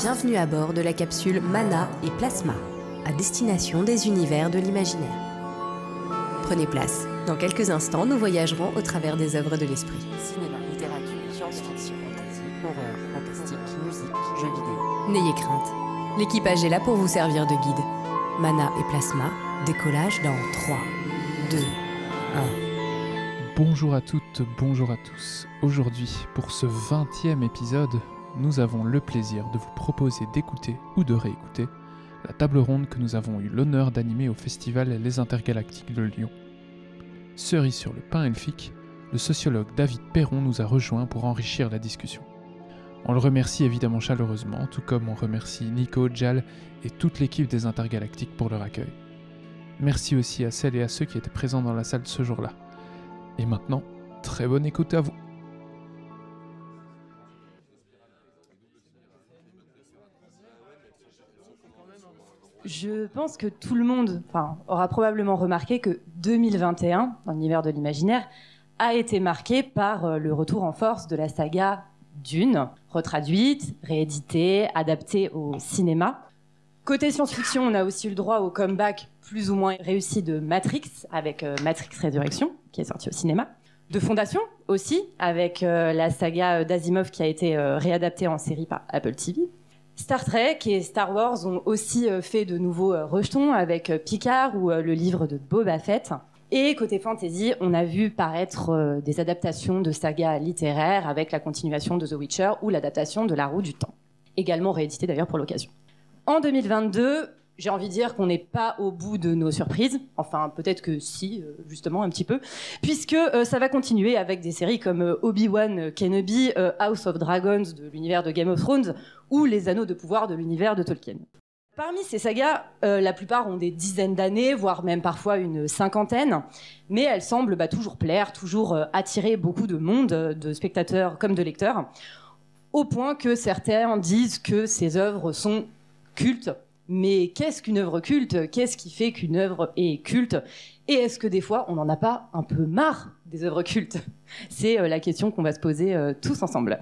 Bienvenue à bord de la capsule Mana et Plasma, à destination des univers de l'imaginaire. Prenez place. Dans quelques instants, nous voyagerons au travers des œuvres de l'esprit. Cinéma, littérature, science-fiction, fantasy, horreur, fantastique, musique, jeux vidéo. N'ayez crainte. L'équipage est là pour vous servir de guide. Mana et Plasma, décollage dans 3, 2, 1. Bonjour à toutes, bonjour à tous. Aujourd'hui, pour ce 20e épisode, nous avons le plaisir de vous proposer d'écouter ou de réécouter la table ronde que nous avons eu l'honneur d'animer au festival Les Intergalactiques de Lyon. Cerise sur le pain elfique, le sociologue David Perron nous a rejoints pour enrichir la discussion. On le remercie évidemment chaleureusement, tout comme on remercie Nico, Jal et toute l'équipe des Intergalactiques pour leur accueil. Merci aussi à celles et à ceux qui étaient présents dans la salle ce jour-là. Et maintenant, très bonne écoute à vous. Je pense que tout le monde aura probablement remarqué que 2021, dans l'univers de l'imaginaire, a été marqué par euh, le retour en force de la saga Dune, retraduite, rééditée, adaptée au cinéma. Côté science-fiction, on a aussi eu le droit au comeback plus ou moins réussi de Matrix, avec euh, Matrix Résurrection, qui est sorti au cinéma. De Fondation aussi, avec euh, la saga d'Asimov qui a été réadaptée en série par Apple TV. Star Trek et Star Wars ont aussi euh, fait de nouveaux euh, rejetons avec euh, Picard ou le livre de Boba Fett. Et côté fantasy, on a vu paraître des adaptations de sagas littéraires avec la continuation de The Witcher ou l'adaptation de La Roue du Temps, également réédité d'ailleurs pour l'occasion. En 2022, j'ai envie de dire qu'on n'est pas au bout de nos surprises, enfin peut-être que si, euh, justement un petit peu, puisque euh, ça va continuer avec des séries comme euh, Obi-Wan Kenobi, House of Dragons de l'univers de Game of Thrones ou Les Anneaux de pouvoir de l'univers de Tolkien. Parmi ces sagas, la plupart ont des dizaines d'années, voire même parfois une cinquantaine, mais elles semblent bah, toujours plaire, toujours attirer beaucoup de monde, de spectateurs comme de lecteurs, au point que certains disent que ces œuvres sont cultes. Mais qu'est-ce qu'une œuvre culte? Qu'est-ce qui fait qu'une œuvre est culte? Et est-ce que des fois, on n'en a pas un peu marre des œuvres cultes? C'est euh, la question qu'on va se poser euh, tous ensemble.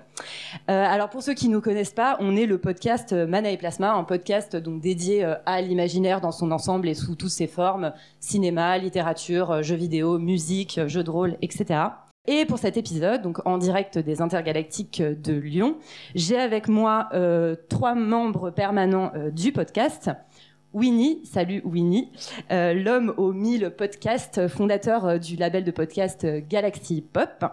Euh, alors pour ceux qui ne nous connaissent pas, on est le podcast Mana et Plasma, un podcast donc dédié à l'imaginaire dans son ensemble et sous toutes ses formes cinéma, littérature, jeux vidéo, musique, jeux de rôle, etc. Et pour cet épisode, donc en direct des Intergalactiques de Lyon, j'ai avec moi euh, trois membres permanents euh, du podcast. Winnie, salut Winnie, euh, l'homme aux mille podcasts, fondateur euh, du label de podcast euh, Galaxy Pop.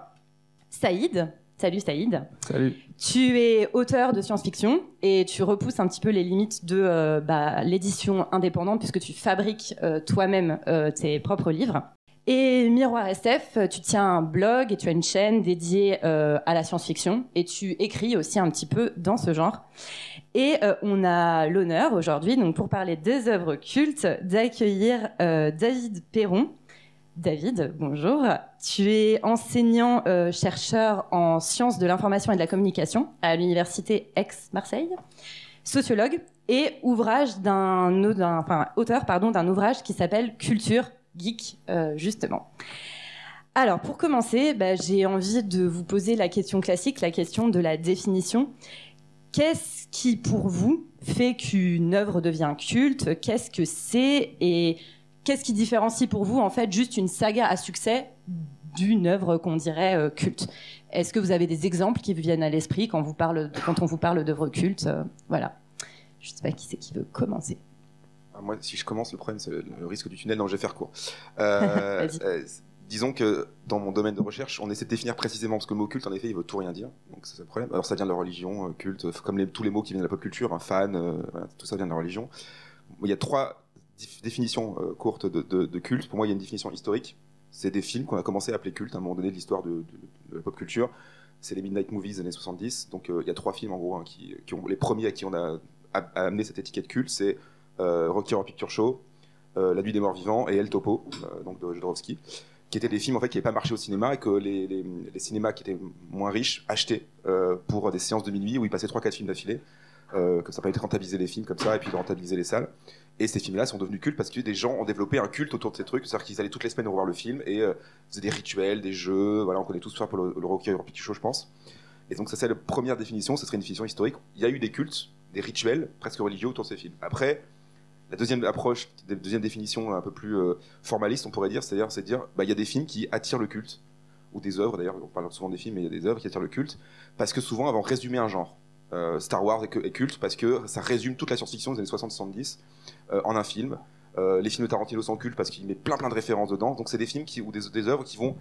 Saïd, salut Saïd. Salut. Tu es auteur de science-fiction et tu repousses un petit peu les limites de euh, bah, l'édition indépendante puisque tu fabriques euh, toi-même euh, tes propres livres. Et Miroir SF, tu tiens un blog et tu as une chaîne dédiée euh, à la science-fiction et tu écris aussi un petit peu dans ce genre. Et euh, on a l'honneur aujourd'hui, donc pour parler des œuvres cultes, d'accueillir euh, David Perron. David, bonjour. Tu es enseignant chercheur en sciences de l'information et de la communication à l'université Aix-Marseille, sociologue et auteur d'un ouvrage qui s'appelle Culture geek euh, justement. Alors pour commencer, bah, j'ai envie de vous poser la question classique, la question de la définition. Qu'est-ce qui pour vous fait qu'une œuvre devient culte? Qu'est-ce que c'est? Et qu'est-ce qui différencie pour vous en fait juste une saga à succès d'une œuvre qu'on dirait euh, culte? Est-ce que vous avez des exemples qui viennent à l'esprit quand, on vous parle d'œuvres cultes? Euh, Voilà. Je sais pas qui c'est qui veut commencer. Ah, Moi, si je commence, le problème, c'est le, risque du tunnel. Non, je vais faire court. Euh, euh, disons que dans mon domaine de recherche, on essaie de définir précisément, parce que le mot culte, en effet, il veut tout rien dire. Donc, c'est le problème. Alors, ça vient de la religion, euh, culte, comme les- tous les mots qui viennent de la pop culture, un fan, euh, voilà, tout ça vient de la religion. Il y a trois définitions euh, courtes de, de- de culte. Pour moi, il y a une définition historique. C'est des films qu'on a commencé à appeler cultes à un moment donné de l'histoire de, la pop culture. C'est les Midnight Movies des années 70. Donc, euh, il y a trois films, en gros, hein, qui, qui ont les premiers à qui on a, a- a amené cette étiquette culte. C'est Rocky Horror Picture Show, euh, La Nuit des Morts Vivants et El Topo, euh, donc de Jodorowsky, qui étaient des films en fait qui n'avaient pas marché au cinéma et que les, cinémas qui étaient moins riches achetaient euh, pour des séances de minuit où ils passaient 3-4 films d'affilée. Euh, que ça permettait de rentabiliser les films comme ça et puis de rentabiliser les salles. Et ces films-là sont devenus cultes parce que des gens ont développé un culte autour de ces trucs, c'est-à-dire qu'ils allaient toutes les semaines revoir le film et euh, faisaient des rituels, des jeux. Voilà, on connaît tous ça pour le, le Rocky Horror Picture Show, je pense. Et donc ça c'est la première définition, ce serait une définition historique. Il y a eu des cultes des rituels presque religieux autour de ces films. Après, la deuxième approche, la deuxième définition un peu plus euh, formaliste, on pourrait dire, c'est-à-dire, c'est dire, bah, il y a des films qui attirent le culte, ou des œuvres d'ailleurs, on parle souvent des films, mais il y a des œuvres qui attirent le culte, parce que souvent, vont résumer un genre. Euh, Star Wars est, culte parce que ça résume toute la science-fiction des années 60-70 euh, en un film. Les films de Tarantino sont cultes parce qu'il met plein plein de références dedans. Donc c'est des films ou des œuvres qui vont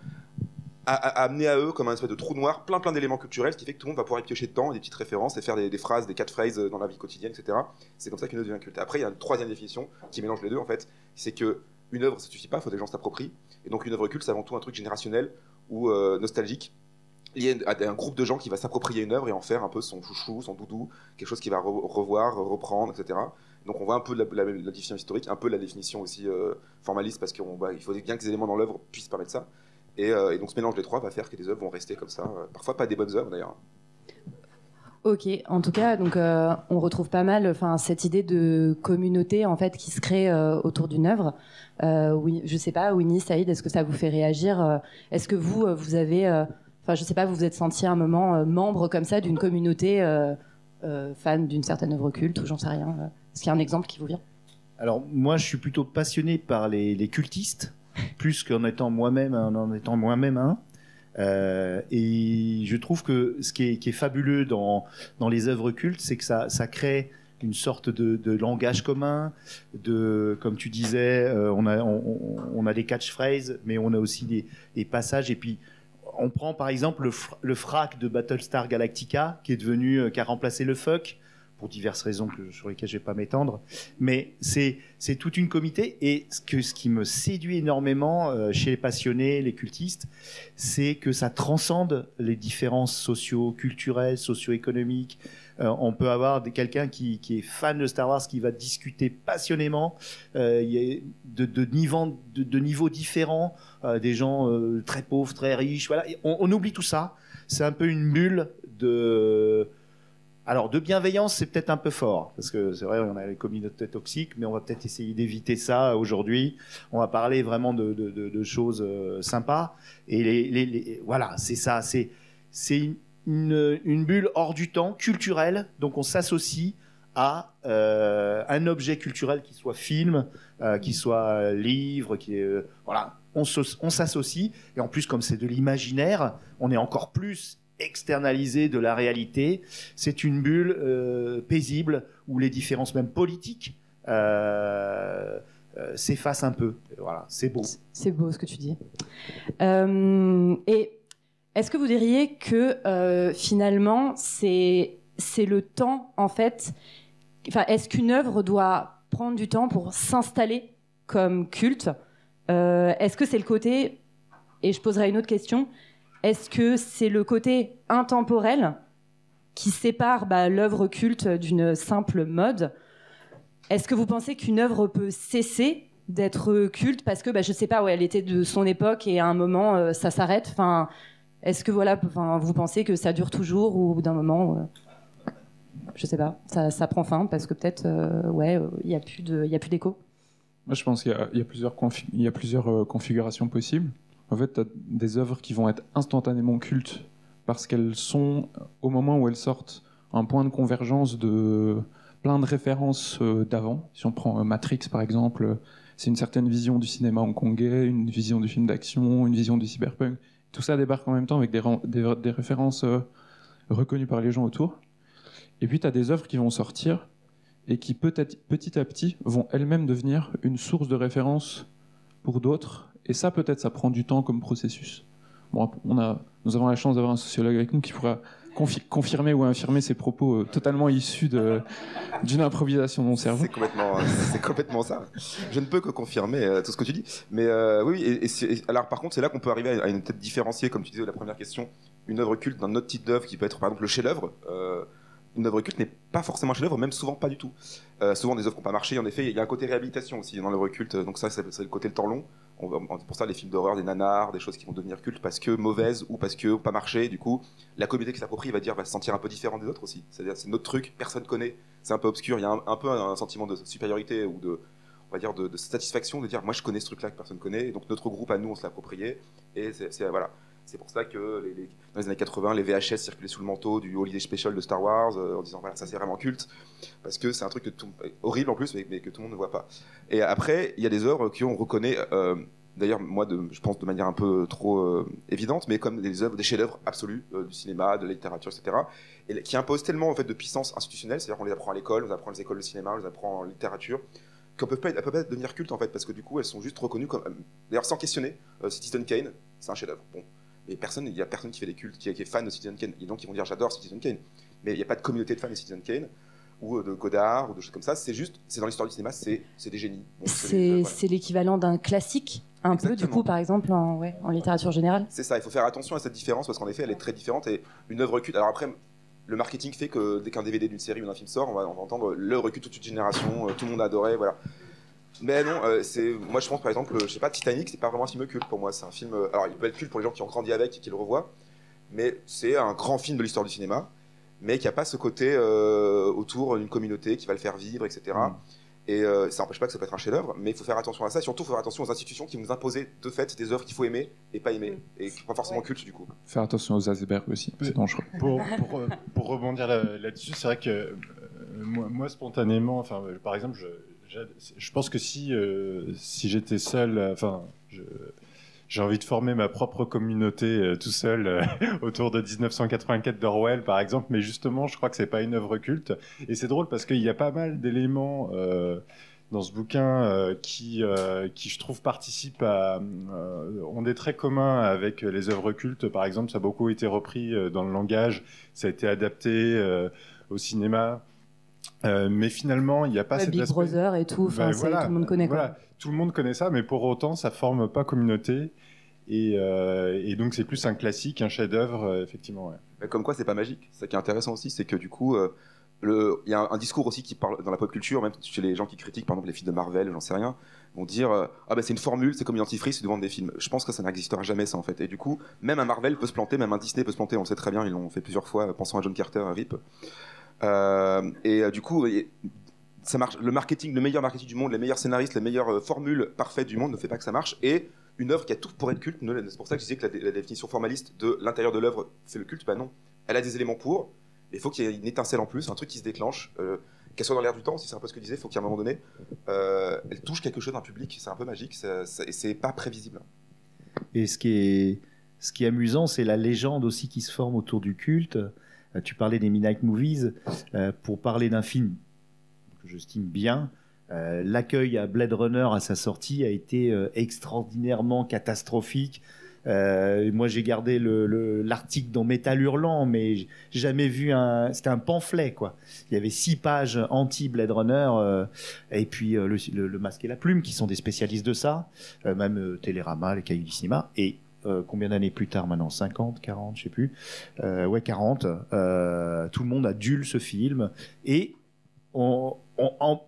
à, à amener à eux comme un espèce de trou noir, plein plein d'éléments culturels, ce qui fait que tout le monde va pouvoir y piocher dedans, des petites références et faire des, phrases, des catchphrases dans la vie quotidienne, etc. C'est comme ça qu'une œuvre devient culte. Après, il y a une troisième définition qui mélange les deux en fait, c'est que une œuvre ça suffit pas, faut que les gens s'approprient. Et donc une œuvre culte, c'est avant tout un truc générationnel ou euh, nostalgique lié à un groupe de gens qui va s'approprier une œuvre et en faire un peu son chouchou, son doudou, quelque chose qu'il va re revoir, reprendre, etc. Donc on voit un peu la, la, la définition historique, un peu la définition aussi euh, formaliste, parce qu'il bah, faut bien que les éléments dans l'œuvre puissent permettre ça. Et, euh, et, donc ce mélange des trois va faire que les œuvres vont rester comme ça. Euh, parfois pas des bonnes œuvres d'ailleurs. Ok, en tout cas, donc euh, on retrouve pas mal, enfin cette idée de communauté en fait qui se crée euh, autour d'une œuvre. Euh, oui, je sais pas, Winnie, Saïd, est-ce que ça vous fait réagir Est-ce que vous, vous avez, enfin je sais pas, vous vous êtes senti un moment membre comme ça d'une communauté fan d'une certaine œuvre culte ou j'en sais rien Est-ce qu'il y a un exemple qui vous vient? Alors moi, je suis plutôt passionné par les, les cultistes, plus qu'en étant moi-même, en étant moi-même un. Euh, et je trouve que ce qui est, fabuleux dans, dans les œuvres cultes, c'est que ça, ça crée une sorte de, langage commun, de, comme tu disais, euh, on, a, on, a des catchphrases, mais on a aussi des, des, passages. Et puis, on prend par exemple le, le, frac de Battlestar Galactica, qui est devenu, euh, qui a remplacé le fuck pour diverses raisons sur lesquelles je vais pas m'étendre. Mais c'est toute une comité et ce qui me séduit énormément euh, chez les passionnés, les cultistes, c'est que ça transcende les différences socio-culturelles, socio-économiques. Euh, on peut avoir quelqu'un qui, est fan de Star Wars qui va discuter passionnément. Euh, de, de, niveau, de, de niveaux différents, des gens très pauvres, très riches. On oublie tout ça. C'est un peu une bulle de alors, de bienveillance, c'est peut-être un peu fort, parce que c'est vrai, on a les communautés toxiques, mais on va peut-être essayer d'éviter ça aujourd'hui. On va parler vraiment de, choses euh, sympas. Et voilà, c'est ça, c'est une, bulle hors du temps, culturelle. Donc, on s'associe à euh, un objet culturel qui soit film, euh, qui soit livre, qui est voilà. On s'associe et en plus, comme c'est de l'imaginaire, on est encore plus externalisé de la réalité. C'est une bulle euh, paisible où les différences même politiques euh, euh, s'effacent un peu. Voilà, c'est beau. C'est beau ce que tu dis. Et est-ce que vous diriez que finalement c'est c'est le temps en fait. Enfin, est-ce qu'une œuvre doit prendre du temps pour s'installer comme culte? Est-ce que c'est le côté et je poserai une autre question est-ce que c'est le côté intemporel qui sépare bah, l'œuvre culte d'une simple mode? Est-ce que vous pensez qu'une œuvre peut cesser d'être culte parce que bah, je sais pas, ouais, elle était de son époque et à un moment euh, ça s'arrête? Enfin, est-ce que voilà, vous pensez que ça dure toujours ou d'un moment, euh, je sais pas, ça, prend fin parce que peut-être, euh, ouais, il y a plus d'écho? Moi, je pense qu'il y, a plusieurs, il y a plusieurs configurations possibles. En fait, tu as des œuvres qui vont être instantanément cultes parce qu'elles sont, au moment où elles sortent, un point de convergence de plein de références euh, d'avant. Si on prend euh, Matrix, par exemple, c'est une certaine vision du cinéma hongkongais, une vision du film d'action, une vision du cyberpunk. Tout ça débarque en même temps avec des, références euh, reconnues par les gens autour. Et puis, tu as des œuvres qui vont sortir et qui, peut-être petit à petit, vont elles-mêmes devenir une source de référence pour d'autres et ça, peut-être, ça prend du temps comme processus. Bon, on a, nous avons la chance d'avoir un sociologue avec nous qui pourra confi confirmer ou infirmer ces propos euh, totalement issus d'une improvisation de mon cerveau. C'est complètement, c'est complètement ça. Je ne peux que confirmer euh, tout ce que tu dis. Mais euh, oui, alors par contre, c'est là qu'on peut arriver à une tête différenciée, comme tu disais la première question, une œuvre culte d'un autre type d'œuvre qui peut être par exemple le chef-d'œuvre. Euh, une œuvre culte n'est pas forcément un chef-d'œuvre, même souvent pas du tout. Euh, souvent des œuvres qui n'ont pas marché, en effet, il y a un côté réhabilitation aussi dans l'œuvre culte, donc ça c'est le côté le temps long. On, pour ça les films d'horreur, des nanars, des choses qui vont devenir cultes parce que mauvaises ou parce que pas marché, du coup, la communauté qui s'approprie va dire va se sentir un peu différent des autres aussi. C'est-à-dire c'est notre truc, personne connaît, c'est un peu obscur, il y a un, peu un, sentiment de supériorité ou de on va dire de, satisfaction de dire moi je connais ce truc-là que personne connaît, donc notre groupe à nous on se l'approprié et c'est voilà. C'est pour ça que dans les années 80, les VHS circulaient sous le manteau du Holiday Special de Star Wars euh, en disant voilà, ça c'est vraiment culte. Parce que c'est un truc horrible en plus, mais, que tout le monde ne voit pas. Et après, il y a des œuvres qu'on reconnaît. euh, D'ailleurs, moi, je pense de manière un peu trop euh, évidente, mais comme des œuvres, des chefs-d'œuvre absolus du cinéma, de la littérature, etc., et qui imposent tellement en fait de puissance institutionnelle, c'est-à-dire qu'on les apprend à l'école, on les apprend les écoles de cinéma, on les apprend en littérature, qu'elles peuvent pas, peuvent pas devenir cultes en fait, parce que du coup, elles sont juste reconnues comme, d'ailleurs sans questionner, Citizen Kane, c'est un chef-d'œuvre. Mais personne, il y a personne qui fait des cultes, qui, qui est fan de Citizen Kane, et donc ils vont dire j'adore Citizen Kane, mais il n'y a pas de communauté de fans de Citizen Kane ou euh, de Godard ou de choses comme ça. C'est juste, c'est dans l'histoire du cinéma, c'est des génies. Bon, c'est voilà. l'équivalent d'un classique, un peu, du coup, par exemple, en, ouais, en littérature générale. C'est ça, il faut faire attention à cette différence parce qu'en effet, elle est très différente et une œuvre culte. Alors après, le marketing fait que dès qu'un DVD d'une série ou d'un film sort, on va, on va entendre l'œuvre culte toute une génération, euh, tout le monde adorait, voilà. Mais non, euh, c'est moi je pense par exemple, je sais pas, Titanic, c'est pas vraiment un film culte pour moi. C'est un film. euh, alors il peut être culte pour les gens qui ont grandi avec et qui le revoient, mais c'est un grand film de l'histoire du cinéma, mais qui a pas ce côté euh, autour d'une communauté qui va le faire vivre, etc. Mm. Et euh, ça n'empêche pas que ça peut être un chef-d'œuvre, mais il faut faire attention à ça. Et surtout, il faut faire attention aux institutions qui nous imposer de fait des œuvres qu'il faut aimer et pas aimer, et qui sont pas forcément cultes du coup. Faire attention aux icebergs aussi, c'est dangereux. pour, pour, euh, pour rebondir là- là-dessus, c'est vrai que euh, moi, moi, spontanément, enfin, euh, par exemple, je, je pense que si, euh, si j'étais seul, euh, enfin, j'ai envie de former ma propre communauté euh, tout seul autour de 1984 d'Orwell, par exemple, mais justement, je crois que c'est pas une œuvre culte. Et c'est drôle parce qu'il y a pas mal d'éléments. dans ce bouquin qui, qui, je trouve, participent à, ont des traits communs avec les œuvres cultes. Par exemple, ça a beaucoup été repris dans le langage, ça a été adapté au cinéma. Euh, mais finalement, il n'y a pas Ouais, cet Big aspect- Brother et tout, enfin, Ben voilà, tout le monde connaît. quoi. voilà, tout le monde connaît ça, mais pour autant, ça forme pas communauté. Et, euh, et donc, c'est plus un classique, un chef-d'œuvre, euh, effectivement. ouais. Mais comme quoi, c'est pas magique. Ça qui est intéressant aussi, c'est que du coup, euh, il y a un, un discours aussi qui parle dans la pop culture, même chez les gens qui critiquent, par exemple, les films de Marvel, j'en sais rien, vont dire euh, ah ben c'est une formule, c'est comme une dentifrice, c'est de vendre des films. Je pense que ça n'existera jamais ça en fait. Et du coup, même un Marvel peut se planter, même un Disney peut se planter. On le sait très bien, ils l'ont fait plusieurs fois. Pensons à John Carter, à Rip. Euh, et euh, du coup. ça marche. Le marketing, le meilleur marketing du monde, les meilleurs scénaristes, les meilleures euh, formules parfaites du monde ne fait pas que ça marche. Et une œuvre qui a tout pour être culte, c'est pour ça que je disais que la, dé- la définition formaliste de l'intérieur de l'œuvre fait le culte. Bah non, elle a des éléments pour. Il faut qu'il y ait une étincelle en plus, un truc qui se déclenche, qu'elle soit dans l'air du temps, si c'est un peu ce que je disais, il faut qu'à un moment donné, elle touche quelque chose d'un public, c'est un peu magique, ça- ça- et c'est pas prévisible. Et ce qui est, ce qui est amusant, c'est la légende aussi qui se forme autour du culte. Euh, Tu parlais des Midnight Movies. Euh, pour parler d'un film que j'estime bien, euh, l'accueil à Blade Runner à sa sortie a été extraordinairement catastrophique. Moi, j'ai gardé le- le- l'article dans Métal Hurlant, mais jamais vu un. C'était un pamphlet, quoi. Il y avait six pages anti-Blade Runner, et puis le, Masque et la Plume, qui sont des spécialistes de ça, même Télérama, les Cahiers du cinéma. Et euh, combien d'années plus tard maintenant? 50, 40, je sais plus. Euh, ouais, 40. euh, tout le monde adule ce film. Et on,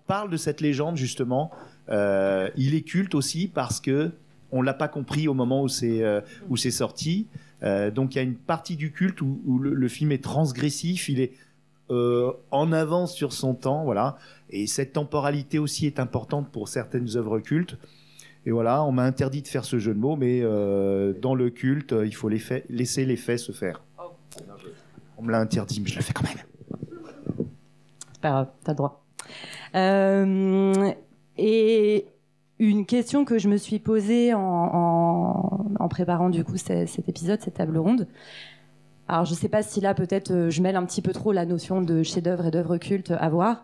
parle de cette légende, justement. Il est culte aussi parce que on l'a pas compris au moment où c'est où c'est sorti. Donc il y a une partie du culte où, le, le film est transgressif, il est en avance sur son temps, voilà. Et cette temporalité aussi est importante pour certaines œuvres cultes. Et voilà, on m'a interdit de faire ce jeu de mots, mais euh, dans le culte, il faut laisser les faits se faire. On me l'a interdit, mais je le fais quand même. Pas grave, t'as le droit. Euh, et une question que je me suis posée en, en- préparant du coup ce- cet épisode, cette table ronde. Alors je sais pas si là peut-être euh, je mêle un petit peu trop la notion de chef-d'œuvre et d'œuvre culte à voir,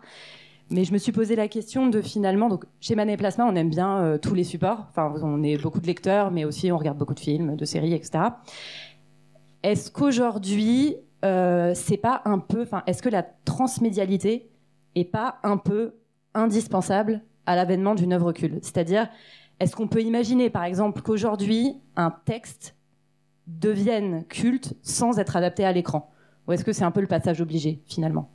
mais je me suis posé la question de finalement donc chez Manet Plasma on aime bien euh, tous les supports. Enfin on est beaucoup de lecteurs, mais aussi on regarde beaucoup de films, de séries, etc. Est-ce qu'aujourd'hui euh, c'est pas un peu, enfin est-ce que la transmédialité est pas un peu indispensable à l'avènement d'une œuvre culte. C'est-à-dire, est-ce qu'on peut imaginer, par exemple, qu'aujourd'hui, un texte devienne culte sans être adapté à l'écran? Ou est-ce que c'est un peu le passage obligé, finalement?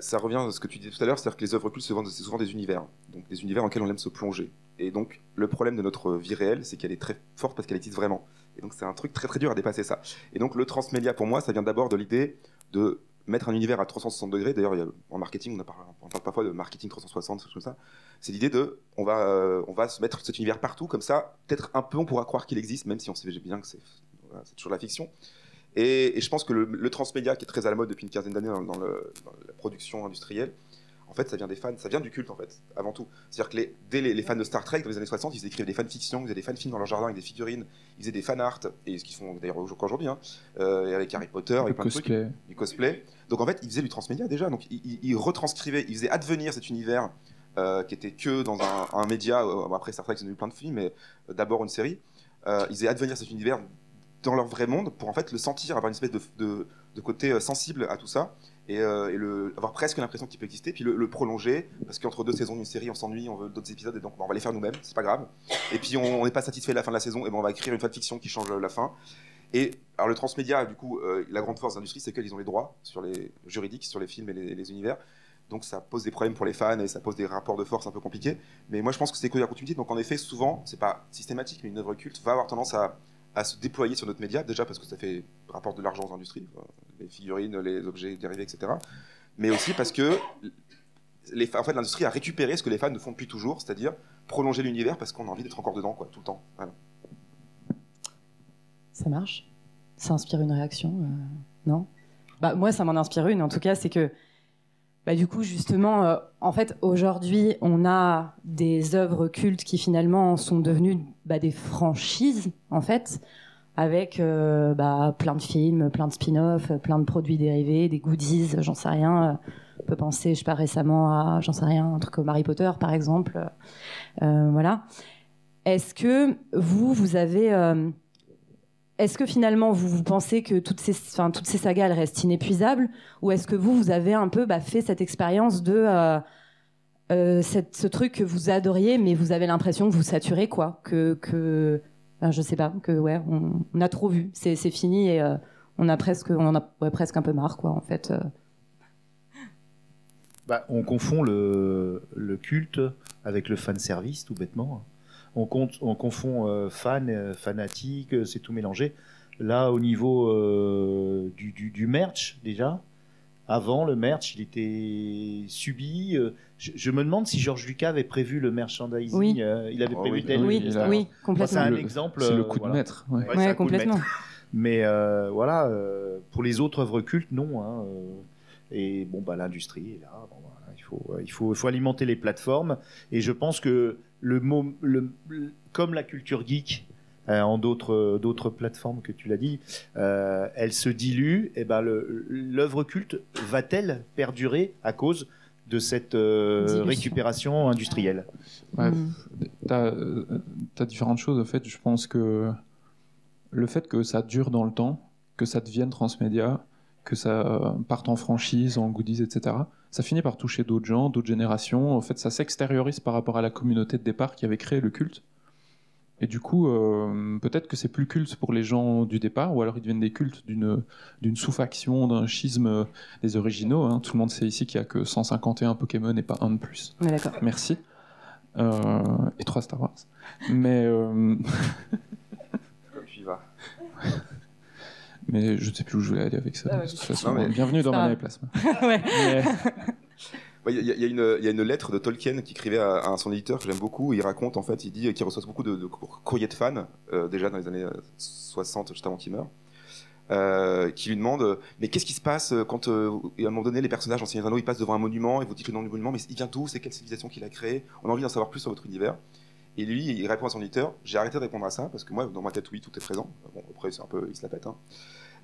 Ça revient à ce que tu disais tout à l'heure, c'est-à-dire que les œuvres cultes, c'est souvent des univers, donc des univers dans lesquels on aime se plonger. Et donc, le problème de notre vie réelle, c'est qu'elle est très forte parce qu'elle existe vraiment. Et donc, c'est un truc très très dur à dépasser ça. Et donc, le transmédia, pour moi, ça vient d'abord de l'idée de mettre un univers à 360 degrés. D'ailleurs, en marketing, on, a parlé- on parle parfois de marketing 360, choses comme ça. C'est l'idée de, on va, euh, on va se mettre cet univers partout, comme ça, peut-être un peu, on pourra croire qu'il existe, même si on sait bien que c'est voilà, toujours la fiction. Et, et je pense que le, le transmédia, qui est très à la mode depuis une quinzaine d'années dans, dans le- dans la production industrielle, en fait, ça vient des fans, ça vient du culte, en fait, avant tout. C'est-à-dire que les, dès les, les fans de Star Trek, dans les années 60, ils écrivaient des fanfictions, ils faisaient des fanfilms dans leur jardin avec des figurines, ils faisaient des fan art, et ce qu'ils font d'ailleurs aujourd'hui, aujourd'hui, hein, euh, et avec Harry Potter, avec plein de trucs du cosplay. Donc en fait, il faisait du transmédia déjà. Donc il, il- il retranscrivait, il faisait advenir cet univers euh, qui était que dans un, un média. euh, après Star Trek, ils ont eu plein de films, mais euh, d'abord une série. Ils faisaient advenir cet univers dans leur vrai monde pour en fait le sentir, avoir une espèce de, de- côté euh, sensible à tout ça. Et, euh, et le, avoir presque l'impression qu'il peut exister, puis le, prolonger, parce qu'entre deux saisons d'une série, on s'ennuie, on veut d'autres épisodes, et donc bah, on va les faire nous-mêmes, c'est pas grave. Et puis on n'est pas satisfait de la fin de la saison, et ben on va écrire une fanfiction qui change la fin. Et alors le transmédia, du coup, euh, la grande force de l'industrie, c'est qu'ils ont les droits sur les juridiques sur les films et les, les univers. Donc ça pose des problèmes pour les fans et ça pose des rapports de force un peu compliqués. Mais moi je pense que c'est que la continuité. Donc en effet, souvent, c'est pas systématique, mais une œuvre culte va avoir tendance à, à se déployer sur notre média, déjà parce que ça fait rapporte de l'argent aux industries, euh, les figurines, les objets dérivés, etc. Mais aussi parce que les, en fait, l'industrie a récupéré ce que les fans ne font depuis toujours, c'est-à-dire prolonger l'univers parce qu'on a envie d'être encore dedans, quoi, tout le temps. Ça marche? Ça inspire une réaction euh, Non? Bah, Moi, ça m'en inspire une, en tout cas, c'est que, bah, du coup, justement, euh, en fait, aujourd'hui, on a des œuvres cultes qui finalement sont devenues bah, des franchises, en fait, avec euh, bah, plein de films, plein de spin-offs, plein de produits dérivés, des goodies, j'en sais rien. euh, On peut penser, je sais pas, récemment à, j'en sais rien, un truc comme Harry Potter, par exemple. Euh, voilà. Est-ce que vous, vous avez... est-ce que finalement vous, vous pensez que toutes ces, enfin, toutes ces sagas restent inépuisables ou est-ce que vous vous avez un peu bah, fait cette expérience de euh, euh, ce truc que vous adoriez mais vous avez l'impression que vous saturez quoi que que enfin, je sais pas que ouais on, a trop vu c'est fini et euh, on a presque on en a presque un peu marre quoi en fait. Bah, on confond le, le culte avec le fan service, tout bêtement. On, compte, on confond euh, fan, euh, fanatique, euh, c'est tout mélangé. Là, au niveau euh, du, du, du merch, déjà, avant, le merch, il était subi. euh, je, je me demande si Georges Lucas avait prévu le merchandising. Oui. euh, il avait Oh prévu oui. tel. oui a- oui Enfin, c'est complètement un Le- exemple. C'est le coup voilà. de maître. ouais. Ouais, c'est ouais un coup de complètement maître. Mais euh, voilà, euh, pour les autres œuvres cultes, non. hein, euh, et bon, bah, l'industrie est là. Bon, voilà, il, faut, euh, il, faut, il faut alimenter les plateformes. Et je pense que le mot, le, le- comme la culture geek, euh, en d'autres d'autres plateformes que tu l'as dit, euh, elle se dilue. Et ben le- l'œuvre culte va-t-elle perdurer à cause de cette euh, récupération industrielle? Ouais, Mm. T'as euh, t'as différentes choses. En fait, je pense que le fait que ça dure dans le temps, que ça devienne transmédia, que ça parte en franchise, en goodies, etc., ça finit par toucher d'autres gens, d'autres générations. En fait, ça s'extériorise par rapport à la communauté de départ qui avait créé le culte. Et du coup, euh, peut-être que c'est plus culte pour les gens du départ, ou alors ils deviennent des cultes d'une d'une sous-faction, d'un schisme euh, des originaux. hein. Tout le monde sait ici qu'il n'y a que 151 Pokémon et pas un de plus. d'accord Merci. Euh, et trois Star Wars. Mais, euh, Comme tu y vas. mais je ne sais plus où je voulais aller avec ça. Ah ouais, de toute je- façon. Non, mais- Bienvenue dans Mana et. Plasma. ouais Mais- Ouais, Il y, a- il y a une- il y a une lettre de Tolkien qui écrivait à, à son éditeur que j'aime beaucoup. Il raconte en fait, il dit qu'il reçoit beaucoup de, de cour- courriers de fans euh, déjà dans les années euh, 60, juste avant qu'il meure, euh, qui lui demandent euh, mais qu'est-ce qui se passe euh, quand euh, à un moment donné les personnages dans Seigneur ils passent devant un monument et vous dites le nom du monument mais il vient d'où? C'est quelle civilisation qu'il a créé On a envie d'en savoir plus sur votre univers. Et lui, il répond à son éditeur J'ai arrêté de répondre à ça parce que moi, dans ma tête, oui, tout est présent. Bon, après, c'est un peu, il se la pète. Hein.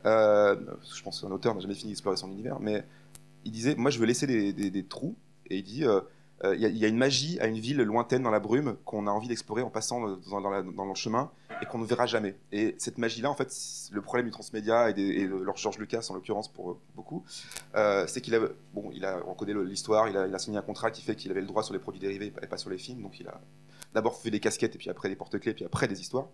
Euh, je pense qu'un auteur n'a jamais fini d'explorer son univers, mais il disait Moi, je veux laisser des, trous. Et il dit euh, Il y, a- il y a une magie à une ville lointaine dans la brume qu'on a envie d'explorer en passant dans, le chemin et qu'on ne verra jamais. Et cette magie-là, en fait, le problème du transmédia et, de leur George Lucas, en l'occurrence, pour beaucoup, euh, c'est qu'il a, bon, il a, on connaît l'histoire, il a, signé un contrat qui fait qu'il avait le droit sur les produits dérivés et pas sur les films, donc il a d'abord fait des casquettes et puis après des porte-clés, puis après des histoires.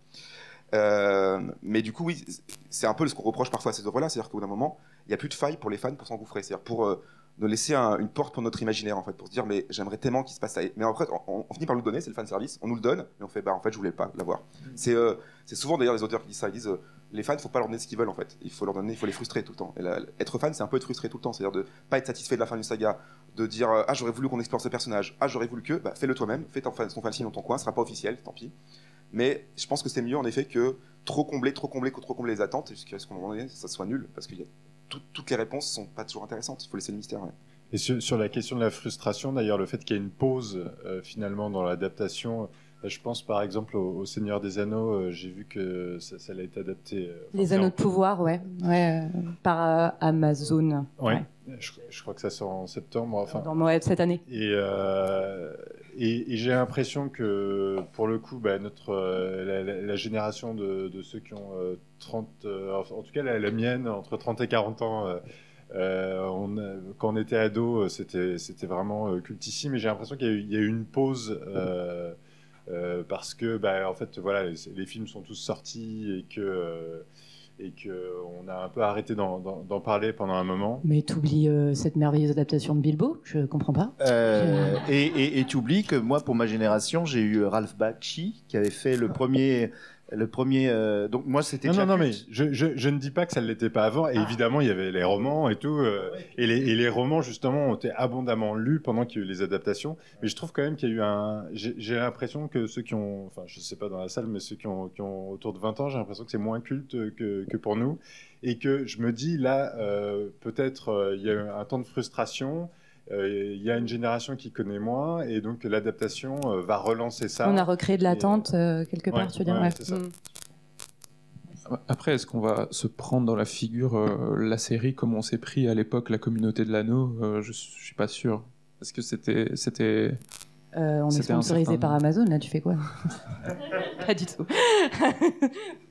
Euh, mais du coup, oui, c'est un peu ce qu'on reproche parfois à ces œuvres-là, c'est-à-dire qu'au bout d'un moment, il n'y a plus de faille pour les fans pour s'engouffrer, c'est-à-dire pour euh, nous laisser un- une porte pour notre imaginaire, en fait, pour se dire, mais j'aimerais tellement qu'il se passe ça. Mais en fait, on, on finit par nous le donner, c'est le fan service, on nous le donne, mais on fait, bah en fait, je voulais pas l'avoir. C'est euh, c'est souvent d'ailleurs les auteurs qui disent ça, ils disent, euh, les fans, il faut pas leur donner ce qu'ils veulent, en fait. Il faut leur donner, il faut les frustrer tout le temps. Et là, être fan, c'est un peu être frustré tout le temps, c'est-à-dire de pas être satisfait de la fin d'une saga, de dire, euh, ah, j'aurais voulu qu'on explore ce personnage, ah, j'aurais voulu que, bah, fais-le toi-même, fais ton fan, ton fanzine dans ton coin, ce sera pas officiel, tant pis. Mais je pense que c'est mieux en effet que trop combler, trop combler, trop combler les attentes jusqu'à ce qu'on ça soit nul parce y a tout- toutes les réponses sont pas toujours intéressantes. Il faut laisser le mystère. ouais. Et sur, sur la question de la frustration, d'ailleurs, le fait qu'il y ait une pause euh, finalement dans l'adaptation, euh, je pense par exemple au, au Seigneur des Anneaux, euh, j'ai vu que ça, ça a été adapté. euh, Les anneaux de pouvoir, ouais, ouais euh, par euh, Amazon. Ouais. Je, je crois que ça sort en septembre. Enfin, Dans cette année. Et, euh, et, j'ai l'impression que pour le coup, bah, notre, euh, la, génération de, ceux qui ont euh, 30, euh, en tout cas la, mienne, entre 30 et 40 ans, euh, euh, quand on était ado, euh, c'était vraiment euh, cultissime. Et j'ai l'impression qu'il y, a eu- une pause. euh, euh, parce que bah, en fait voilà les, les films sont tous sortis et que euh, et que on a un peu arrêté d'en- parler pendant un moment Mais t'oublies euh, cette merveilleuse adaptation de Bilbo? Je comprends pas. Euh, et tu oublies que moi, pour ma génération, j'ai eu Ralph Bakshi qui avait fait le premier. Le premier euh, donc moi c'était Non, non, non, mais je, je, je ne dis pas que ça ne l'était pas avant. Et évidemment, il y avait les romans et tout. euh, et, les, et les romans, justement, ont été abondamment lus pendant qu'il y a eu les adaptations. Mais je trouve quand même qu'il y a eu un. J'ai l'impression que ceux qui ont. Enfin, je ne sais pas dans la salle, mais ceux qui ont, qui ont autour de 20 ans, j'ai l'impression que c'est moins culte que, que pour nous. Et que je me dis, là, euh, peut-être il y a eu un temps de frustration. Euh, Il y a une génération qui connaît moins. Et donc, l'adaptation euh, va relancer ça. On a recréé de l'attente euh, quelque part, Ouais, tu veux dire ouais, ouais. c'est ça. Mm. Après, est-ce qu'on va se prendre dans la figure euh, la série comme on s'est pris à l'époque la communauté de l'anneau? Euh, Je je suis pas sûr. Parce que c'était, c'était. Euh, on est sponsorisé certain- par Amazon, là, tu fais quoi? Pas du tout.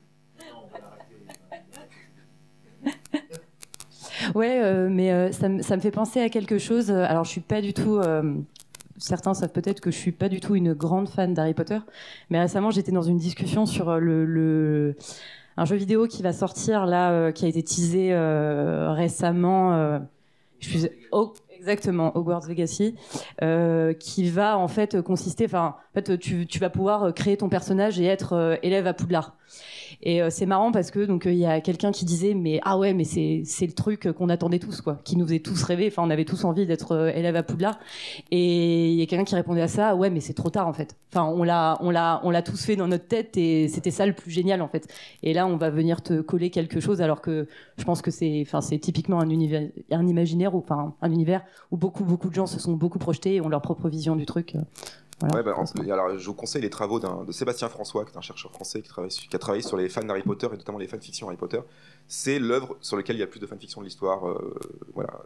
ouais, euh, mais euh, ça, me- ça me fait penser à quelque chose. Alors, je suis pas du tout. euh, certains savent peut-être que je suis pas du tout une grande fan d'Harry Potter, mais récemment, j'étais dans une discussion sur le. le- un jeu vidéo qui va sortir là, qui a été teasé récemment. oh, exactement, Hogwarts Legacy, qui va en fait consister, enfin, en fait, tu, tu vas pouvoir créer ton personnage et être élève à Poudlard. Et euh, c'est marrant parce que donc euh, il y a quelqu'un qui disait mais ah ouais mais c'est c'est le truc qu'on attendait tous quoi, qui nous faisait tous rêver. Enfin on avait tous envie d'être euh, élève à Poudlard. Et il y a quelqu'un qui répondait à ça ouais mais c'est trop tard en fait. Enfin on l'a on l'a on l'a tous fait dans notre tête et c'était ça le plus génial en fait. Et là on va venir te coller quelque chose alors que je pense que c'est enfin c'est typiquement un univers un imaginaire ou un univers où beaucoup beaucoup de gens se sont beaucoup projetés et ont leur propre vision du truc. Voilà. Ouais, bah, en- alors, je vous conseille les travaux de Sébastien François, qui est un chercheur français qui, travaille qui a travaillé sur les fans d'Harry Potter et notamment les fanfictions Harry Potter. C'est l'œuvre sur laquelle il y a plus de fanfiction de l'histoire. euh, voilà,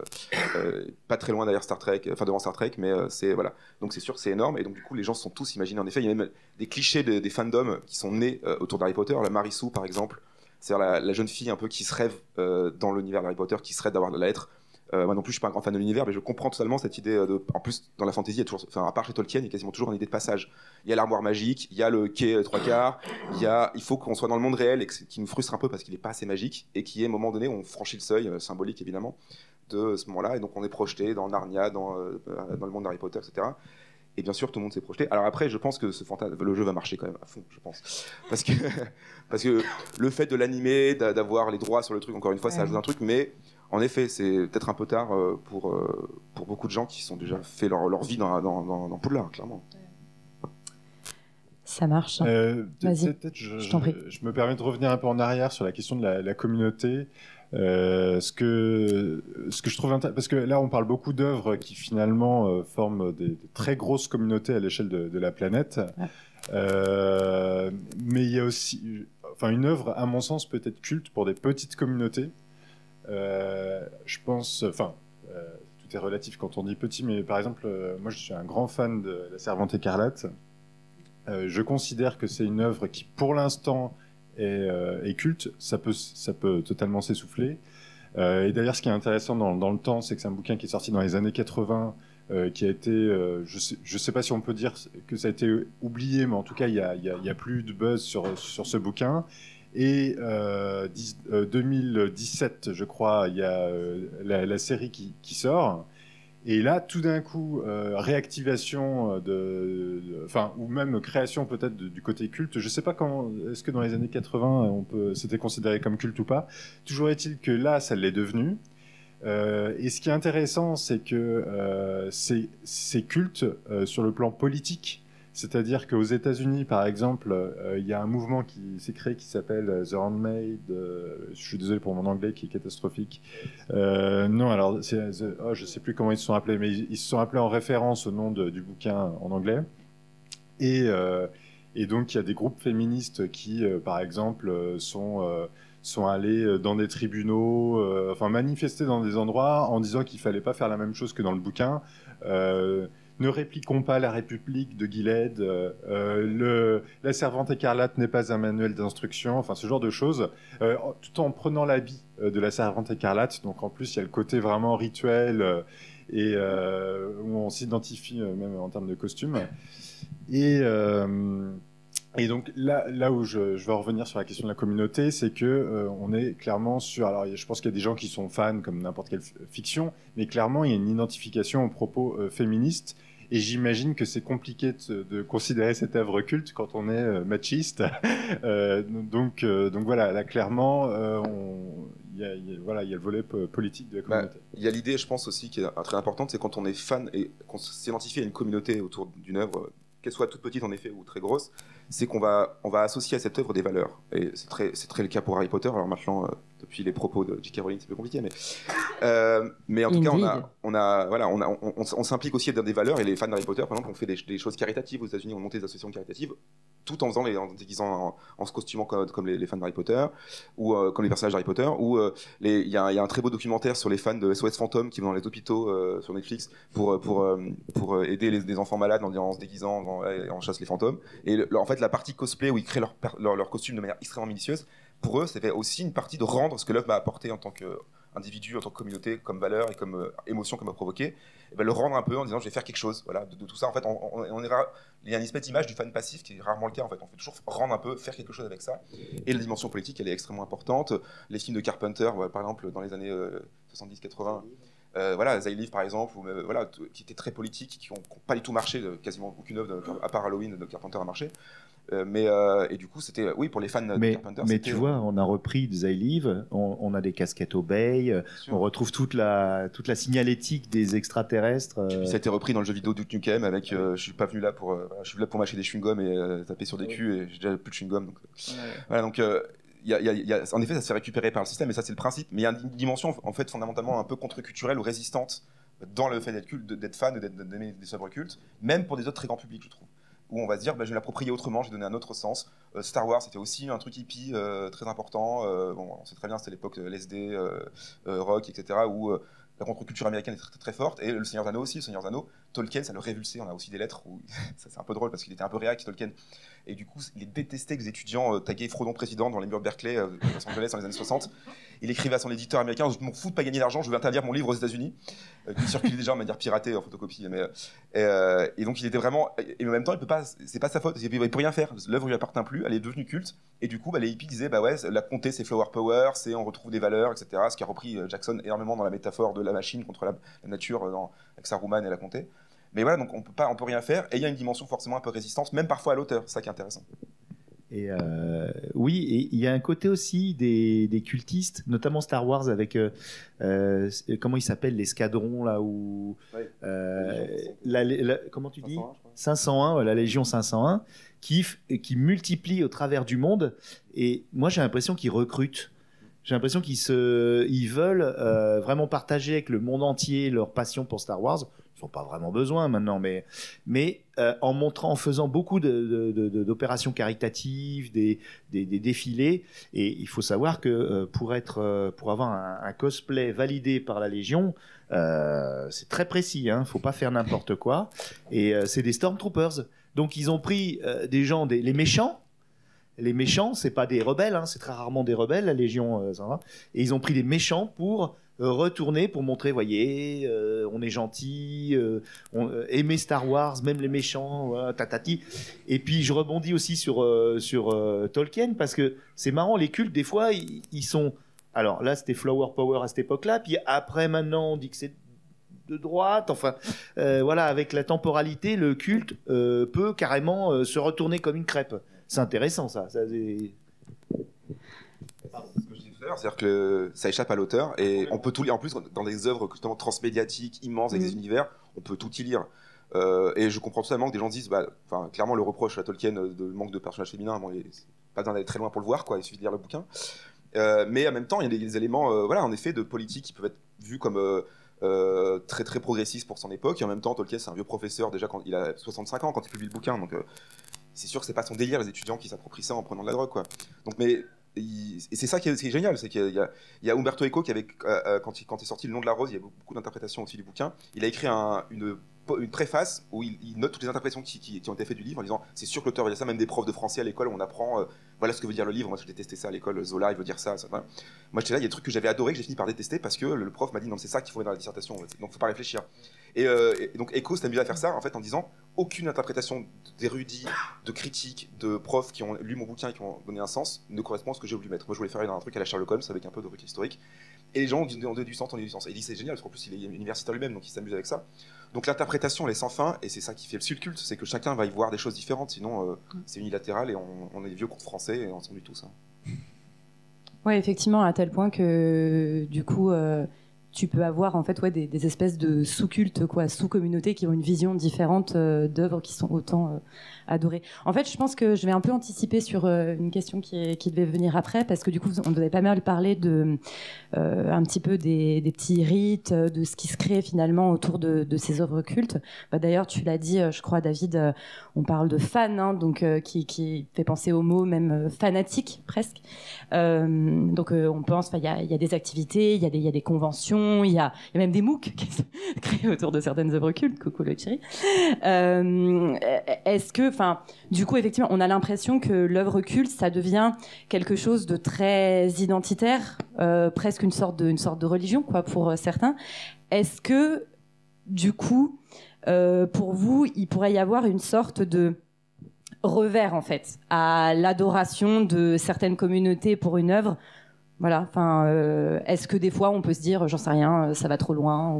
Euh, pas très loin derrière Star Trek, enfin devant Star Trek, mais euh, c'est voilà. Donc c'est sûr, que c'est énorme et donc du coup les gens se sont tous imaginés. En effet, il y a même des clichés de- des fandoms qui sont nés euh, autour d'Harry Potter. La Marissou, par exemple, c'est-à-dire la, la jeune fille un peu qui se rêve euh, dans l'univers d'Harry Potter, qui se rêve d'avoir la lettre. Euh, moi non plus, je suis pas un grand fan de l'univers, mais je comprends totalement cette idée euh, de. En plus, dans la fantasy, il y a toujours, enfin, à part chez Tolkien, il y a quasiment toujours une idée de passage. Il y a l'armoire magique, il y a le quai euh, trois quarts, il y a, il faut qu'on soit dans le monde réel et que qui nous frustre un peu parce qu'il est pas assez magique et qui est, à un moment donné, on franchit le seuil, euh, symbolique évidemment, de ce moment-là, et donc on est projeté dans Narnia, dans, euh, dans le monde d'Harry Potter, etc. Et bien sûr, tout le monde s'est projeté. Alors après, je pense que ce le jeu va marcher quand même à fond, je pense, parce que parce que le fait de l'animer, d'a- d'avoir les droits sur le truc, encore une fois, ça ajoute un truc, mais en effet, c'est peut-être un peu tard euh, pour, euh, pour beaucoup de gens qui sont déjà fait leur, leur vie dans, dans, dans, dans Poudlard, clairement. Ça marche. Euh, Vas-y, je, je t'en prie. je- je me permets de revenir un peu en arrière sur la question de la, la communauté. Euh, ce que ce que je trouve intéressant parce que là on parle beaucoup d'œuvres qui finalement euh, forment des, des très grosses communautés à l'échelle de, de la planète. Ouais. Euh, mais il y a aussi enfin une œuvre à mon sens peut être culte pour des petites communautés. Euh, je pense enfin euh, tout est relatif quand on dit petit mais par exemple euh, moi je suis un grand fan de La Servante écarlate. Je considère que c'est une œuvre qui, pour l'instant, est, culte. Ça peut, ça peut totalement s'essouffler. Et d'ailleurs, ce qui est intéressant dans, le temps, c'est que c'est un bouquin qui est sorti dans les années 80, euh, qui a été, je je sais pas si on peut dire que ça a été oublié, mais en tout cas, il y a, a plus de buzz sur, sur ce bouquin. Et euh, dix- euh, 2017, je crois, il y a euh, la, série qui, sort. Et là, tout d'un coup, euh, réactivation enfin, ou même création peut-être du côté culte. Je sais pas quand, est-ce que dans les années 80, on peut, c'était considéré comme culte ou pas. Toujours est-il que là, ça l'est devenu. Et ce qui est intéressant, c'est que euh, c'est c'est culte euh, sur le plan politique. C'est-à-dire qu'aux États-Unis, par exemple, euh, il y a un mouvement qui s'est créé qui s'appelle euh, The Handmaid. euh, je suis désolé pour mon anglais qui est catastrophique. Non, alors, oh, je sais plus comment ils se sont appelés, mais ils, se sont appelés en référence au nom du bouquin en anglais. Et, donc, il y a des groupes féministes qui, par exemple, sont, sont allés dans des tribunaux, enfin, manifester dans des endroits en disant qu'il fallait pas faire la même chose que dans le bouquin. Ne répliquons pas la République de Gilead, euh, euh, la servante écarlate n'est pas un manuel d'instruction, enfin ce genre de choses, euh, tout en prenant l'habit de la servante écarlate. Donc en plus, il y a le côté vraiment rituel et où on s'identifie même en termes de costume. Et, donc là, où je, veux revenir sur la question de la communauté, c'est que on est clairement sur. Alors, je pense qu'il y a des gens qui sont fans comme n'importe quelle fiction, mais clairement, il y a une identification aux propos féministes. Et j'imagine que c'est compliqué de, de considérer cette œuvre culte quand on est euh, machiste. Euh, donc, euh, donc voilà, là clairement, on- il y, a, il y a- voilà, il y a le volet po- politique de la Bah, communauté. Il y a l'idée, je pense aussi, qui est très importante, c'est quand on est fan et qu'on s'identifie à une communauté autour d'une œuvre, qu'elle soit toute petite en effet ou très grosse, c'est qu'on va, on va associer à cette œuvre des valeurs. Et c'est très, c'est très le cas pour Harry Potter. Alors maintenant, depuis les propos de J.K. Rowling, c'est plus compliqué, mais, euh, mais en tout cas, on Indeed. a, on a, voilà, on, a, on, on- on s'implique aussi dans des valeurs. Et les fans d'Harry Potter, par exemple, ont fait des, des choses caritatives aux États-Unis, ont monté des associations caritatives, tout en faisant les, en en, en se costumant comme, comme les, les fans d'Harry Potter ou euh, comme les personnages d'Harry Potter. Ou euh, il y, a un- il y a un très beau documentaire sur les fans de SOS Fantôme qui vont dans les hôpitaux sur Netflix pour, pour, pour aider les, les enfants malades en, en se déguisant, en, chasse les fantômes. Et le- en fait, la partie cosplay où ils créent leur, leur, leur costume de manière extrêmement minutieuse, pour eux, c'était aussi une partie de rendre ce que l'œuvre m'a apporté en tant qu'individu, en tant que communauté, comme valeur et comme euh, émotion qu'elle m'a provoqué, et ben, le rendre un peu en disant je vais faire quelque chose. Voilà, de, tout ça, en fait, il y a une espèce d'image du fan passif qui est rarement le cas. En fait, on fait toujours rendre un peu, faire quelque chose avec ça. Et la dimension politique, elle est extrêmement importante. Les films de Carpenter, voilà, par exemple, dans les années euh, 70-80. Euh, voilà, They Live par exemple, euh, voilà, qui étaient très politiques, qui n'ont pas du tout marché, euh, quasiment aucune œuvre, à part Halloween de Carpenter a marché. Euh, mais euh, et du coup, c'était, oui, pour les fans de Mais, Carpenter, mais tu vois, on a repris They Live, on, on a des casquettes au bay, on retrouve toute la, toute la signalétique des extraterrestres. euh, Puis ça a été repris dans le jeu vidéo Duke Nukem avec euh, je suis pas venu là pour je suis là pour mâcher des chewing-gums et euh, taper sur des culs et j'ai déjà plus de donc euh, voilà donc il y a- il y a- il y a- en effet ça se fait récupérer par le système et ça c'est le principe mais il y a une dimension en fait fondamentalement un peu contre-culturelle ou résistante dans le fait d'être culte de- d'être fan et d'être- d'aimer des œuvres cultes même pour des autres très grands publics je trouve où on va se dire bah, je vais l'approprier autrement, je vais donner un autre sens. Euh, Star Wars, c'était aussi un truc hippie euh, très important. Euh, bon, on sait très bien, c'était l'époque LSD, rock, etc., où la contre-culture américaine est très, forte. Et le Seigneur d'Anneaux aussi, le Seigneur d'Anneaux, Tolkien, ça le révulsait. On a aussi des lettres où ça c'est un peu drôle parce qu'il était un peu réac, Tolkien. Et du coup, il détestait que les étudiants euh, taguaient Frodon président dans les murs de Berkeley, euh, Los Angeles, dans les années 60. Il écrivait à son éditeur américain Je m'en fous de pas gagner d'argent, je vais interdire mon livre aux États-Unis, euh, qui circulait déjà de manière piratée en photocopie. Mais, euh, et, euh, et donc, il était vraiment. Et en même temps, il peut pas. C'est pas sa faute, il peut rien faire. L'œuvre lui appartient plus, elle est devenue culte. Et du coup, bah, les hippies disaient Bah ouais, la comté, c'est flower power, c'est on retrouve des valeurs, etc. Ce qui a repris euh, Jackson énormément dans la métaphore de la machine contre la, la nature dans, avec Saruman et la comté. Mais voilà, donc on peut pas, on peut rien faire. Et il y a une dimension forcément un peu résistance, même parfois à l'auteur. C'est ça qui est intéressant. Et euh, oui, et il y a un côté aussi des, des cultistes, notamment Star Wars avec euh, euh, comment ils s'appellent l'escadron là où Ouais. la- la- comment tu dis 501, ouais, la Légion 501, qui, qui multiplie au travers du monde. Et moi, j'ai l'impression qu'ils recrutent. J'ai l'impression qu'ils se, ils veulent euh, vraiment partager avec le monde entier leur passion pour Star Wars. Ils n'ont pas vraiment besoin maintenant, mais, mais euh, en montrant, en faisant beaucoup de- de- d'opérations caritatives, des, des, défilés. Et il faut savoir que euh, pour être, pour avoir un, cosplay validé par la Légion, c'est très précis. Ne faut pas faire n'importe quoi. Et c'est des Stormtroopers. Donc ils ont pris des gens, des, les méchants. Les méchants, c'est pas des rebelles, hein, c'est très rarement des rebelles, la Légion. euh, et ils ont pris des méchants pour euh, retourner, pour montrer, voyez, euh, on est gentil, euh, aimer Star Wars, même les méchants, tatati. Et puis je rebondis aussi sur, sur Tolkien, parce que c'est marrant, les cultes, des fois, ils, sont... Alors là, c'était Flower Power à cette époque-là, puis après, maintenant, on dit que c'est de droite, enfin, voilà, avec la temporalité, le culte peut carrément se retourner comme une crêpe. C'est intéressant, ça. ça c'est- Ce que je disais tout à l'heure, c'est-à-dire que ça échappe à l'auteur et on peut tout lire. En plus, dans des œuvres justement transmédiatiques immenses avec des univers, on peut tout y lire. Euh, et je comprends totalement que des gens disent, bah, clairement, le reproche à Tolkien de manque de personnages féminins, bon, il- c'est pas besoin d'aller très loin pour le voir, quoi. Il suffit de lire le bouquin. Euh, mais en même temps, il y a des, des éléments, euh, voilà, en effet, de politique qui peuvent être vus comme euh, euh, très très progressistes pour son époque. Et en même temps, Tolkien, c'est un vieux professeur déjà quand il a 65 ans quand il publie le bouquin, donc euh, c'est sûr que c'est pas son délire les étudiants qui s'approprient ça en prenant de la drogue, quoi. Donc, mais et c'est ça qui est, génial, c'est qu'il y a, il y a Umberto Eco qui avait, euh, euh, quand, il, quand est sorti Le Nom de la Rose, il y a beaucoup, d'interprétations aussi du bouquin. Il a écrit un- une, préface où il, note toutes les interprétations qui, ont été faites du livre en disant c'est sûr que l'auteur il y a ça, même des profs de français à l'école on apprend euh, voilà ce que veut dire le livre. Moi j'ai détesté ça à l'école, Zola il veut dire ça. ça voilà. Moi j'étais là, il y a des trucs que j'avais adoré que j'ai fini par détester parce que le, prof m'a dit non, c'est ça qu'il faut dans la dissertation, donc faut pas réfléchir. Et, euh, et donc Eco s'est amusé à faire ça en fait en disant aucune interprétation d'érudits, de critiques, de profs qui ont lu mon bouquin et qui ont donné un sens ne correspond à ce que j'ai voulu mettre. Moi je voulais faire un truc à la Sherlock Holmes avec un peu de recul historique. Et les gens ont ont donné du sens, ont donné du sens. Et il dit c'est génial parce qu'en plus il est universitaire lui-même donc il s'amuse avec ça. Donc l'interprétation elle est sans fin et c'est ça qui fait le subculte, c'est que chacun va y voir des choses différentes. Sinon euh, c'est unilatéral et on, on est vieux cours français et on s'ennuie tous. hein. Ouais, effectivement, à tel point que du coup, euh, tu peux avoir en fait ouais, des, espèces de sous-cultes, quoi, sous-communautés qui ont une vision différente euh, d'œuvres qui sont autant adorées. En fait, je pense que je vais un peu anticiper sur euh, une question qui, devait venir après, parce que du coup, on avait pas mal parlé de euh, un petit peu des, petits rites, euh, de ce qui se crée finalement autour de, ces œuvres cultes. Bah, D'ailleurs, tu l'as dit, je crois, David, on parle de fan, hein, donc qui, fait penser au mot même fanatique presque. Donc on pense, il y a, des activités, il y, a des- conventions, il y a, même des MOOC qui se créent autour de certaines œuvres cultes. Coucou le Thierry. Est-ce que, enfin, du coup, effectivement, on a l'impression que l'œuvre culte, ça devient quelque chose de très identitaire, euh, presque une sorte de, une sorte de religion, quoi, pour euh, certains. Est-ce que, du coup, euh, pour vous, il pourrait y avoir une sorte de revers en fait à l'adoration de certaines communautés pour une œuvre? Voilà. Enfin, est-ce que des fois on peut se dire, j'en sais rien, ça va trop loin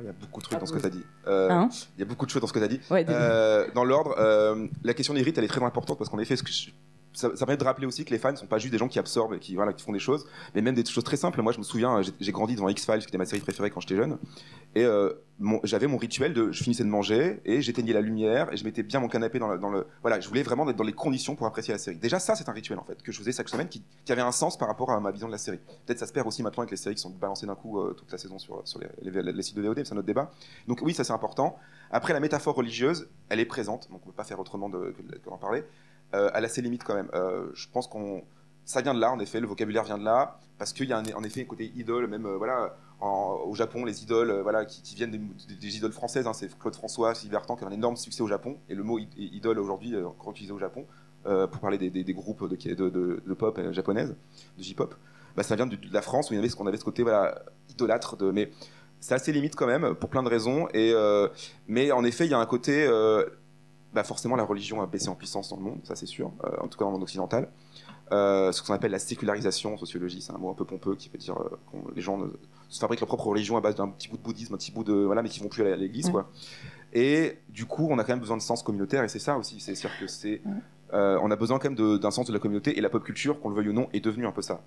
Il y a beaucoup de trucs dans ce que tu as dit. Euh, Hein il y a beaucoup de choses dans ce que tu as dit. Ouais. Euh, dans l'ordre, euh, la question des rites, elle est très importante parce qu'en effet, ce que je- ça, permet de rappeler aussi que les fans ne sont pas juste des gens qui absorbent qui, voilà, qui font des choses, mais même des choses très simples. Moi, je me souviens, j'ai- j'ai grandi devant X-Files, qui était ma série préférée quand j'étais jeune, et euh, j'avais mon rituel de, je finissais de manger et j'éteignais la lumière et je mettais bien mon canapé dans le, voilà, je voulais vraiment être dans les conditions pour apprécier la série. Déjà, ça, c'est un rituel en fait que je faisais chaque semaine qui, avait un sens par rapport à ma vision de la série. Peut-être ça se perd aussi maintenant avec les séries qui sont balancées d'un coup euh, toute la saison sur, les, sites de VOD, c'est un autre débat. Donc oui, ça c'est important. Après, la métaphore religieuse, elle est présente, donc on ne peut pas faire autrement que d'en parler. Euh, elle a ses limites quand même. Euh, je pense qu'on ça vient de là, en effet, le vocabulaire vient de là, parce qu'il y a un- en effet un côté idole, même euh, voilà, au Japon, les idoles euh, voilà, qui, viennent des, idoles françaises, hein, c'est Claude François, Sylvie Vartan, qui a un énorme succès au Japon, et le mot idole aujourd'hui est encore utilisé au Japon, euh, pour parler des, groupes de, pop euh, japonaise, de J-pop, bah, ça vient de, la France où il y avait ce qu'on avait ce côté voilà, idolâtre, mais c'est assez limite quand même, pour plein de raisons, et, euh, mais en effet, il y a un côté, euh, bah forcément la religion a baissé en puissance dans le monde, ça c'est sûr, euh, en tout cas dans le monde occidental. Euh, ce qu'on appelle la sécularisation en sociologie, c'est un mot un peu pompeux qui veut dire euh, que les gens ne- se fabriquent leur propre religion à base d'un petit bout de bouddhisme, un petit bout de voilà, mais qui vont plus à l'église Ouais. quoi. Et du coup, on a quand même besoin de sens communautaire et c'est ça aussi, c'est sûr que c'est on a besoin quand même d'un sens de la communauté et la pop culture, qu'on le veuille ou non, est devenue un peu ça.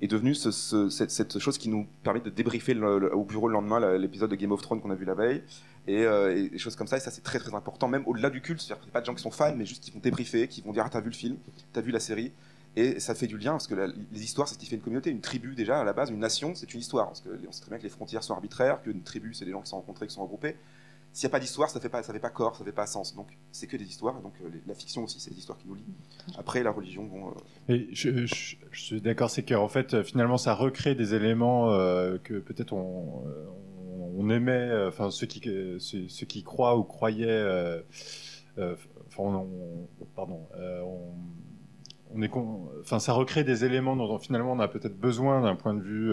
Est devenue ce- ce- cette, cette chose qui nous permet de débriefer le- le- au bureau le lendemain l'épisode de Game of Thrones qu'on a vu la veille et, euh, et des choses comme ça. Et ça, c'est très très important, même au-delà du culte. C'est-à-dire pas de gens qui sont fans, mais juste qui vont débriefer, qui vont dire Ah, t'as vu le film, t'as vu la série. Et ça fait du lien parce que les histoires, c'est ce qui fait une communauté. Une tribu, déjà, à la base, une nation, c'est une histoire. Parce que on sait très bien que les frontières sont arbitraires, qu'une tribu, c'est des gens qui sont rencontrés, qui sont regroupés. S'il n'y a pas d'histoire, ça fait pas, fait pas corps, ça fait pas sens. Donc, c'est que des histoires. Donc, euh, la fiction aussi, c'est des histoires qui nous lient. Après, la religion, euh, je, suis d'accord, c'est qu'en fait, finalement, ça recrée des éléments que peut-être on, on aimait, euh, enfin ceux qui ceux, qui croient ou croyaient, euh, euh, enfin, on, on- pardon, on, est, enfin, ça recrée des éléments dont finalement on a peut-être besoin d'un point de vue,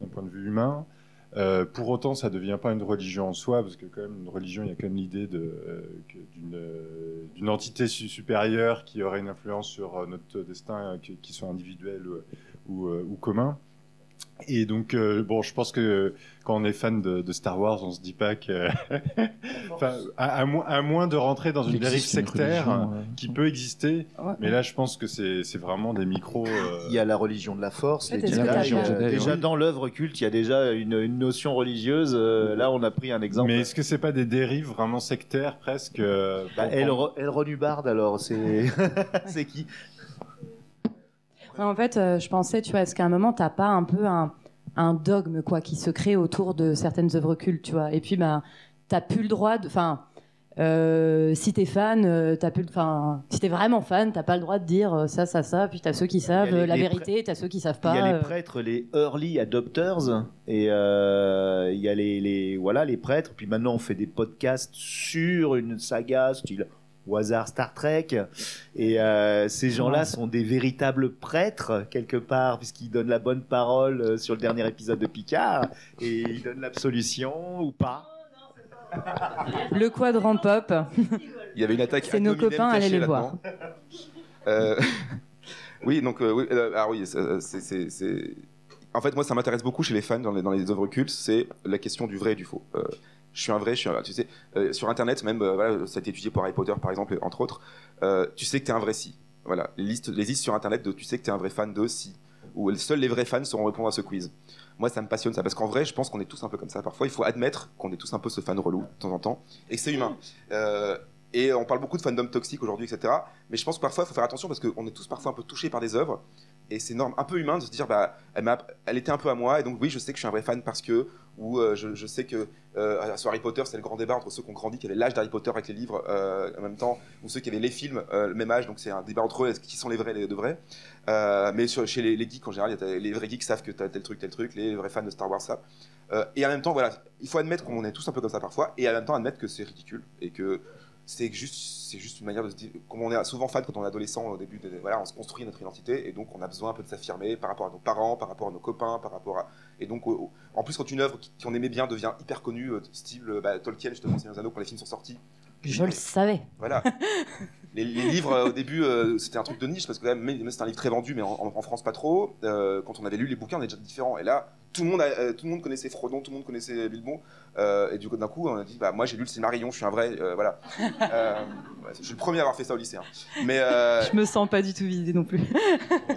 d'un point de vue humain. Pour autant, ça ne devient pas une religion en soi, parce que quand même une religion, il y a quand même l'idée d'une, entité su- supérieure qui aurait une influence sur notre destin, qui, soit individuel ou, ou commun. Et donc, euh, bon, je pense que quand on est fan de, de Star Wars, on se dit pas que, enfin, à, à moins, à moins de rentrer dans une dérive une sectaire religion, euh, qui peut exister, Ouais. mais là, je pense que c'est vraiment des micros. euh, Il y a la religion de la force, En fait, les euh, déjà oui. dans l'œuvre culte, il y a déjà une, une notion religieuse. euh, là, on a pris un exemple. Mais est-ce que c'est pas des dérives vraiment sectaires presque euh, Bah, Elron Hubbard, alors, c'est c'est qui? En fait, euh, je pensais, tu vois, est-ce qu'à un moment, t'as pas un peu un, un dogme, quoi, qui se crée autour de certaines œuvres cultes, tu vois? Et puis, ben, t'as plus le droit de. Enfin, euh, si t'es fan, euh, t'as plus. Enfin, si t'es vraiment fan, t'as pas le droit de dire euh, ça, ça, ça. Puis t'as ceux qui savent les- euh, la vérité, t'as ceux qui savent Il pas. y a les prêtres, les early adopters, et il y a les, les- voilà les prêtres. Puis maintenant, on fait des podcasts sur une saga style au hasard Star Trek. Et euh, ces gens-là sont des véritables prêtres quelque part, puisqu'ils donnent la bonne parole euh, sur le dernier épisode de Picard, et ils donnent l'absolution ou pas. Le quadrant pop. Il y avait une attaque. C'est nos copains, allez les voir. Euh, oui, donc euh, oui, euh, c'est- En fait, moi, ça m'intéresse beaucoup chez les fans dans les, dans les œuvres cultes, c'est la question du vrai et du faux. Euh, je suis un vrai, tu sais, euh, sur Internet, même, euh, voilà, ça a été étudié pour Harry Potter, par exemple, entre autres. euh, tu sais que t'es un vrai si. Voilà, les listes, les listes sur Internet de tu sais que t'es un vrai fan de si. Où seuls les vrais fans sauront répondre à ce quiz. Moi, ça me passionne ça, parce qu'en vrai, je pense qu'on est tous un peu comme ça. Parfois, il faut admettre qu'on est tous un peu ce fan relou, de temps en temps, et que c'est humain. Et on parle beaucoup de fandom toxique aujourd'hui, etc. Mais je pense que parfois, il faut faire attention parce qu'on est tous parfois un peu touchés par des œuvres. Et c'est norme, un peu humain de se dire, bah, elle, elle était un peu à moi. Et donc, oui, je sais que je suis un vrai fan parce que, ou euh, je, sais que euh, sur Harry Potter, c'est le grand débat entre ceux qui ont grandi, qui avaient l'âge d'Harry Potter avec les livres euh, en même temps, ou ceux qui avaient les films le même âge. Donc, c'est un débat entre eux, qui sont les vrais, les de vrais? Mais chez les, les geeks, en général, les vrais geeks savent que tu as tel truc, tel truc. Les vrais fans de Star Wars savent. Et en même temps, voilà, il faut admettre qu'on est tous un peu comme ça parfois, et en même temps admettre que c'est ridicule et que c'est juste, c'est juste une manière de se dire, comme on est souvent fan quand on est adolescent au début, de, voilà, on se construit notre identité et donc on a besoin un peu de s'affirmer par rapport à nos parents, par rapport à nos copains, par rapport à, et donc en plus quand une œuvre qu'on aimait bien devient hyper connue, euh, style euh, bah, Tolkien justement, Seigneur des Anneaux quand les films sont sortis, Je le savais. voilà. les, les livres euh, au début euh, c'était un truc de niche parce que quand même, même c'était un livre très vendu mais en, France pas trop. Euh, quand on avait lu les bouquins on est déjà différent et là tout le monde, a- euh, tout le monde connaissait Frodon, tout le monde connaissait Bilbo Euh, et du coup d'un coup on a dit bah moi j'ai lu le Silmarillion, je suis un vrai, euh, voilà. Euh, ouais, je suis le premier à avoir fait ça au lycée. hein. Mais euh, Je me sens pas du tout visée non plus.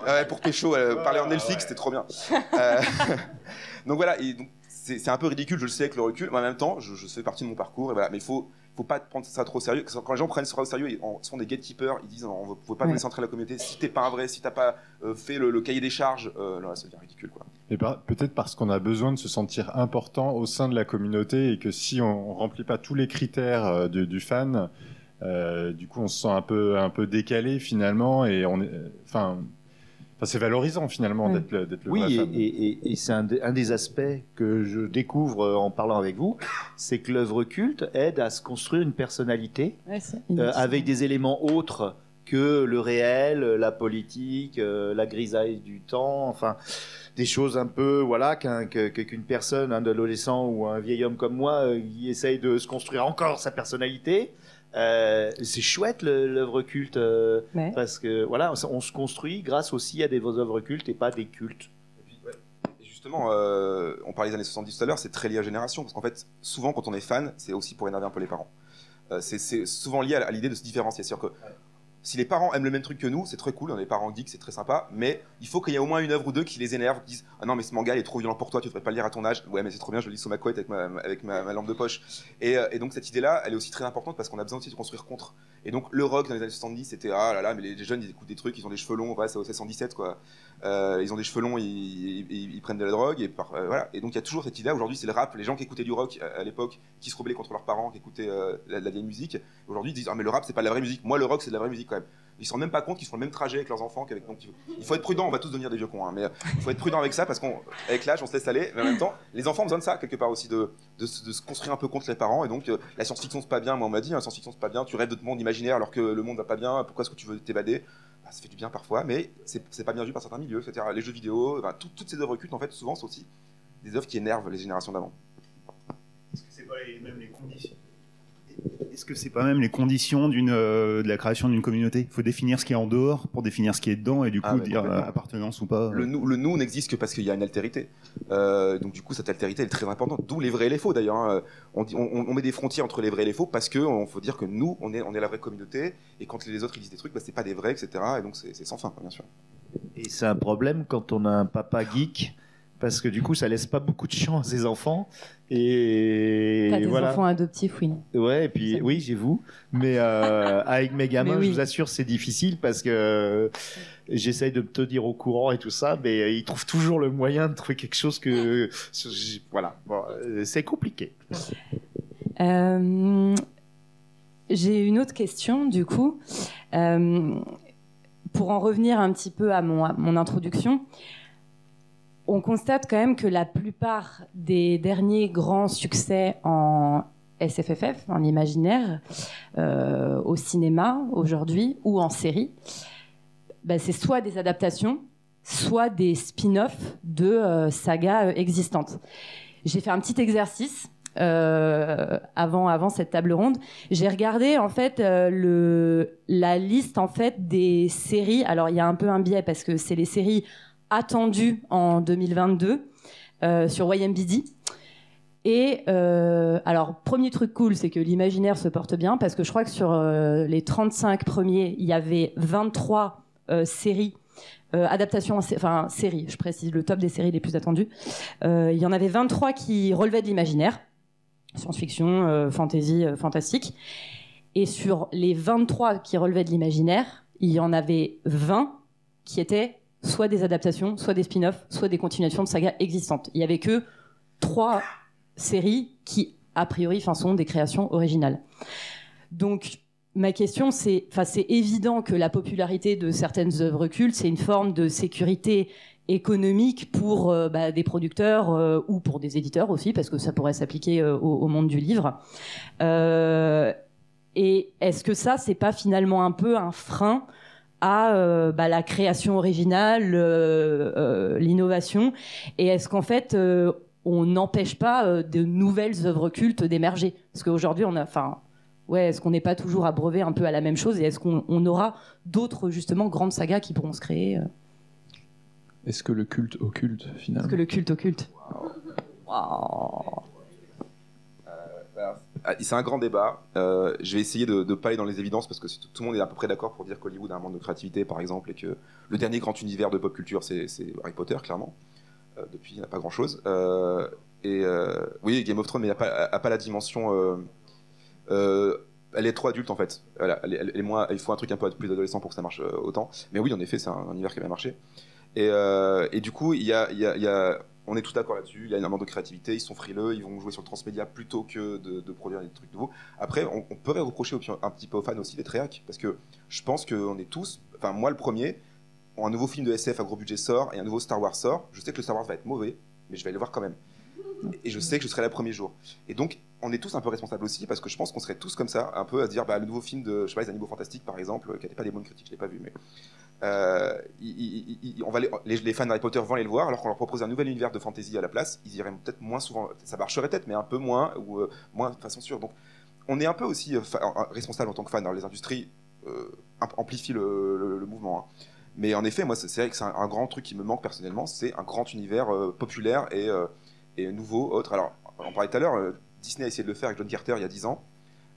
Ouais, pour Pécho, euh, parler en elfique, c'était trop bien. Donc voilà, et donc c'est c'est un peu ridicule, je le sais avec le recul, mais en même temps, je, je fais partie de mon parcours, et voilà. Mais il faut, faut pas prendre ça trop au sérieux. Quand les gens prennent ça au sérieux, ils sont des gatekeepers, ils disent on ne faut pas Ouais. vous laisser entrer la communauté. Si t'es pas un vrai, si t'as pas euh, fait le, le cahier des charges, euh, là, ça devient ridicule, quoi. Et par- peut-être parce qu'on a besoin de se sentir important au sein de la communauté et que si on, remplit pas tous les critères euh, du, du fan, euh, du coup on se sent un peu un peu décalé finalement et on est, euh, enfin, enfin c'est valorisant finalement d'être le, le Oui, vrai et, fan. et- et- et c'est un, des- un des aspects que je découvre euh, en parlant avec vous, c'est que l'œuvre culte aide à se construire une personnalité Ouais, euh, avec des éléments autres que le réel, la politique, euh, la grisaille du temps, enfin des choses un peu voilà qu'une personne, un adolescent ou un vieil homme comme moi, euh, qui essaye de se construire encore sa personnalité. Euh, c'est chouette l'œuvre culte euh, Ouais. parce que voilà, on se construit grâce aussi à des œuvres cultes et pas des cultes. Et puis, ouais. Et justement, euh, on parlait des années 70 tout à l'heure, c'est très lié à la génération, parce qu'en fait, souvent quand on est fan, c'est aussi pour énerver un peu les parents. Euh, c'est- c'est souvent lié à, à l'idée de se différencier. C'est-à-dire que si les parents aiment le même truc que nous, c'est très cool, on est parents geeks, c'est très sympa, mais il faut qu'il y ait au moins une œuvre ou deux qui les énerve, qui disent Ah non, mais ce manga il est trop violent pour toi, tu devrais pas le lire à ton âge. Ouais, mais c'est trop bien, je le lis sous ma couette avec ma, avec ma, lampe de poche. Et, euh, et donc cette idée-là, elle est aussi très importante parce qu'on a besoin aussi de construire contre. Et donc le rock dans les années 70, c'était Ah là là, mais les jeunes ils écoutent des trucs, ils ont des cheveux longs, ouais, c'est au 117 quoi. Euh, ils ont des cheveux longs, ils, prennent de la drogue, et, euh, voilà. et donc il y a toujours cette idée. Aujourd'hui, c'est le rap. Les gens qui écoutaient du rock à, l'époque, qui se rebellaient contre leurs parents, qui écoutaient euh, la, vieille musique, aujourd'hui ils disent Ah, mais le rap, c'est pas la vraie musique. Moi, le rock, c'est de la vraie musique quand même. Ils se rendent même pas compte qu'ils font le même trajet avec leurs enfants qu'avec. Donc il faut- être prudent, on va tous devenir des vieux cons, hein, mais il faut être prudent avec ça parce qu'avec l'âge, on se laisse aller, mais en même temps, les enfants ont besoin de ça quelque part aussi, de, se- construire un peu contre les parents. Et donc, euh, la science-fiction, c'est pas bien. Moi, on m'a dit, hein, science-fiction, c'est pas bien. Tu rêves de ton monde imaginaire alors que le monde va pas bien. Pourquoi est-ce que tu veux t'évader? Bah, Ça fait du bien parfois, mais c'est pas bien vu par certains milieux. C'est-à-dire les jeux vidéo, toutes ces œuvres cultes, en fait, souvent, c'est aussi des œuvres qui énervent les générations d'avant. Est-ce que c'est pas les, même les conditions? Est-ce que c'est pas même les conditions d'une euh, de la création d'une communauté? Il faut définir ce qui est en dehors pour définir ce qui est dedans et du coup Ah, mais dire euh, appartenance ou pas. Le nous, le nous n'existe que parce qu'il y a une altérité. Euh, donc du coup, cette altérité elle est très importante. D'où les vrais et les faux d'ailleurs. hein. On, dit- on, on met des frontières entre les vrais et les faux parce que on faut dire que nous, on est, on est la vraie communauté. Et quand les autres ils disent des trucs, bah, c'est pas des vrais, etc. Et donc c'est sans fin, bien sûr. Et c'est un problème quand on a un papa geek, parce que du coup, ça laisse pas beaucoup de champ à ses enfants. Et T'as des voilà. enfants adoptifs, oui. Ouais, et puis oui, j'ai vous. Mais euh, avec mes gamins, oui. je vous assure, c'est difficile parce que euh, j'essaye de me tenir au courant et tout ça, mais euh, ils trouvent toujours le moyen de trouver quelque chose que voilà. Bon, c'est compliqué. Euh, J'ai une autre question, du coup. Euh, pour en revenir un petit peu à mon, à mon introduction, on constate quand même que la plupart des derniers grands succès en SFFF, en imaginaire, euh, au cinéma aujourd'hui ou en série, bah, c'est soit des adaptations, soit des spin-offs de euh, sagas euh, existantes. J'ai fait un petit exercice avant, avant cette table ronde. J'ai regardé en fait la liste en fait des séries. Alors il y a un peu un biais parce que c'est les séries attendues en 2022 euh, sur YMBD. Et euh, alors, premier truc cool, c'est que l'imaginaire se porte bien parce que je crois que sur euh, les 35 premiers, il y avait 23 euh, séries, adaptations, enfin séries, je précise, le top des séries les plus attendues. Il y en avait 23 qui relevaient de l'imaginaire, science-fiction, fantasy, fantastique. Et sur les 23 qui relevaient de l'imaginaire, il y en avait 20 qui étaient soit des adaptations, soit des spin-offs, soit des continuations de sagas existantes. Il y avait que trois séries qui, a priori, sont des créations originales. Donc, ma question, c'est, c'est évident que la popularité de certaines œuvres cultes, c'est une forme de sécurité économique pour euh, bah, des producteurs euh, ou pour des éditeurs aussi, parce que ça pourrait s'appliquer euh, au, au monde du livre. Et est-ce que ça, c'est pas finalement un peu un frein à euh, bah, la création originale, euh, euh, l'innovation. Et est-ce qu'en fait, euh, on n'empêche pas euh, de nouvelles œuvres cultes d'émerger? Parce qu'aujourd'hui, on a, enfin, ouais, est-ce qu'on n'est pas toujours abreuvé un peu à la même chose? Et est-ce qu'on on aura d'autres justement grandes sagas qui pourront se créer Est-ce que le culte occulte finalement? Est-ce que le culte occulte? Waouh. Ah, C'est un grand débat. Euh, je vais essayer de ne pas aller dans les évidences parce que tout le monde est à peu près d'accord pour dire qu'Hollywood a un manque de créativité, par exemple, et que le dernier grand univers de pop culture, c'est Harry Potter, clairement. Euh, depuis, il n'y a pas grand-chose. Euh, et oui, Game of Thrones, mais il n'a pas, la dimension. elle est trop adulte en fait. Il faut un truc un peu plus adolescent pour que ça marche autant. Mais oui, en effet, c'est un, un univers qui a bien marché. Et, et du coup, il y a- on est tous d'accord là-dessus. Il y a énormément de créativité. Ils sont frileux. Ils vont jouer sur le transmédia plutôt que de, produire des trucs nouveaux. Après, on, on pourrait reprocher un petit peu aux fans aussi d'être réac, parce que je pense qu'on est tous, enfin moi le premier, un nouveau film de SF à gros budget sort et un nouveau Star Wars sort. Je sais que le Star Wars va être mauvais, mais je vais aller le voir quand même. Et je sais que je serai là le premier jour. Et donc, on est tous un peu responsables aussi, parce que je pense qu'on serait tous comme ça, un peu à se dire, bah, le nouveau film de, je sais pas, les Animaux Fantastiques, par exemple, qui n'était pas des bonnes critiques, je l'ai pas vu, mais euh, on va les, les, fans d'Harry Potter vont aller le voir, alors qu'on leur propose un nouvel univers de fantasy à la place, ils iraient peut-être moins souvent, ça marcherait peut-être, mais un peu moins, ou euh, moins de façon sûre. Donc, on est un peu aussi euh, euh, responsable en tant que fan. Alors, les industries euh, amp- amplifient le, mouvement. hein. Mais en effet, moi, c'est vrai que c'est un, grand truc qui me manque personnellement, c'est un grand univers euh, populaire et, euh, et nouveau, autre. Alors, on parlait tout à l'heure, euh, Disney a essayé de le faire avec John Carter il y a 10 ans.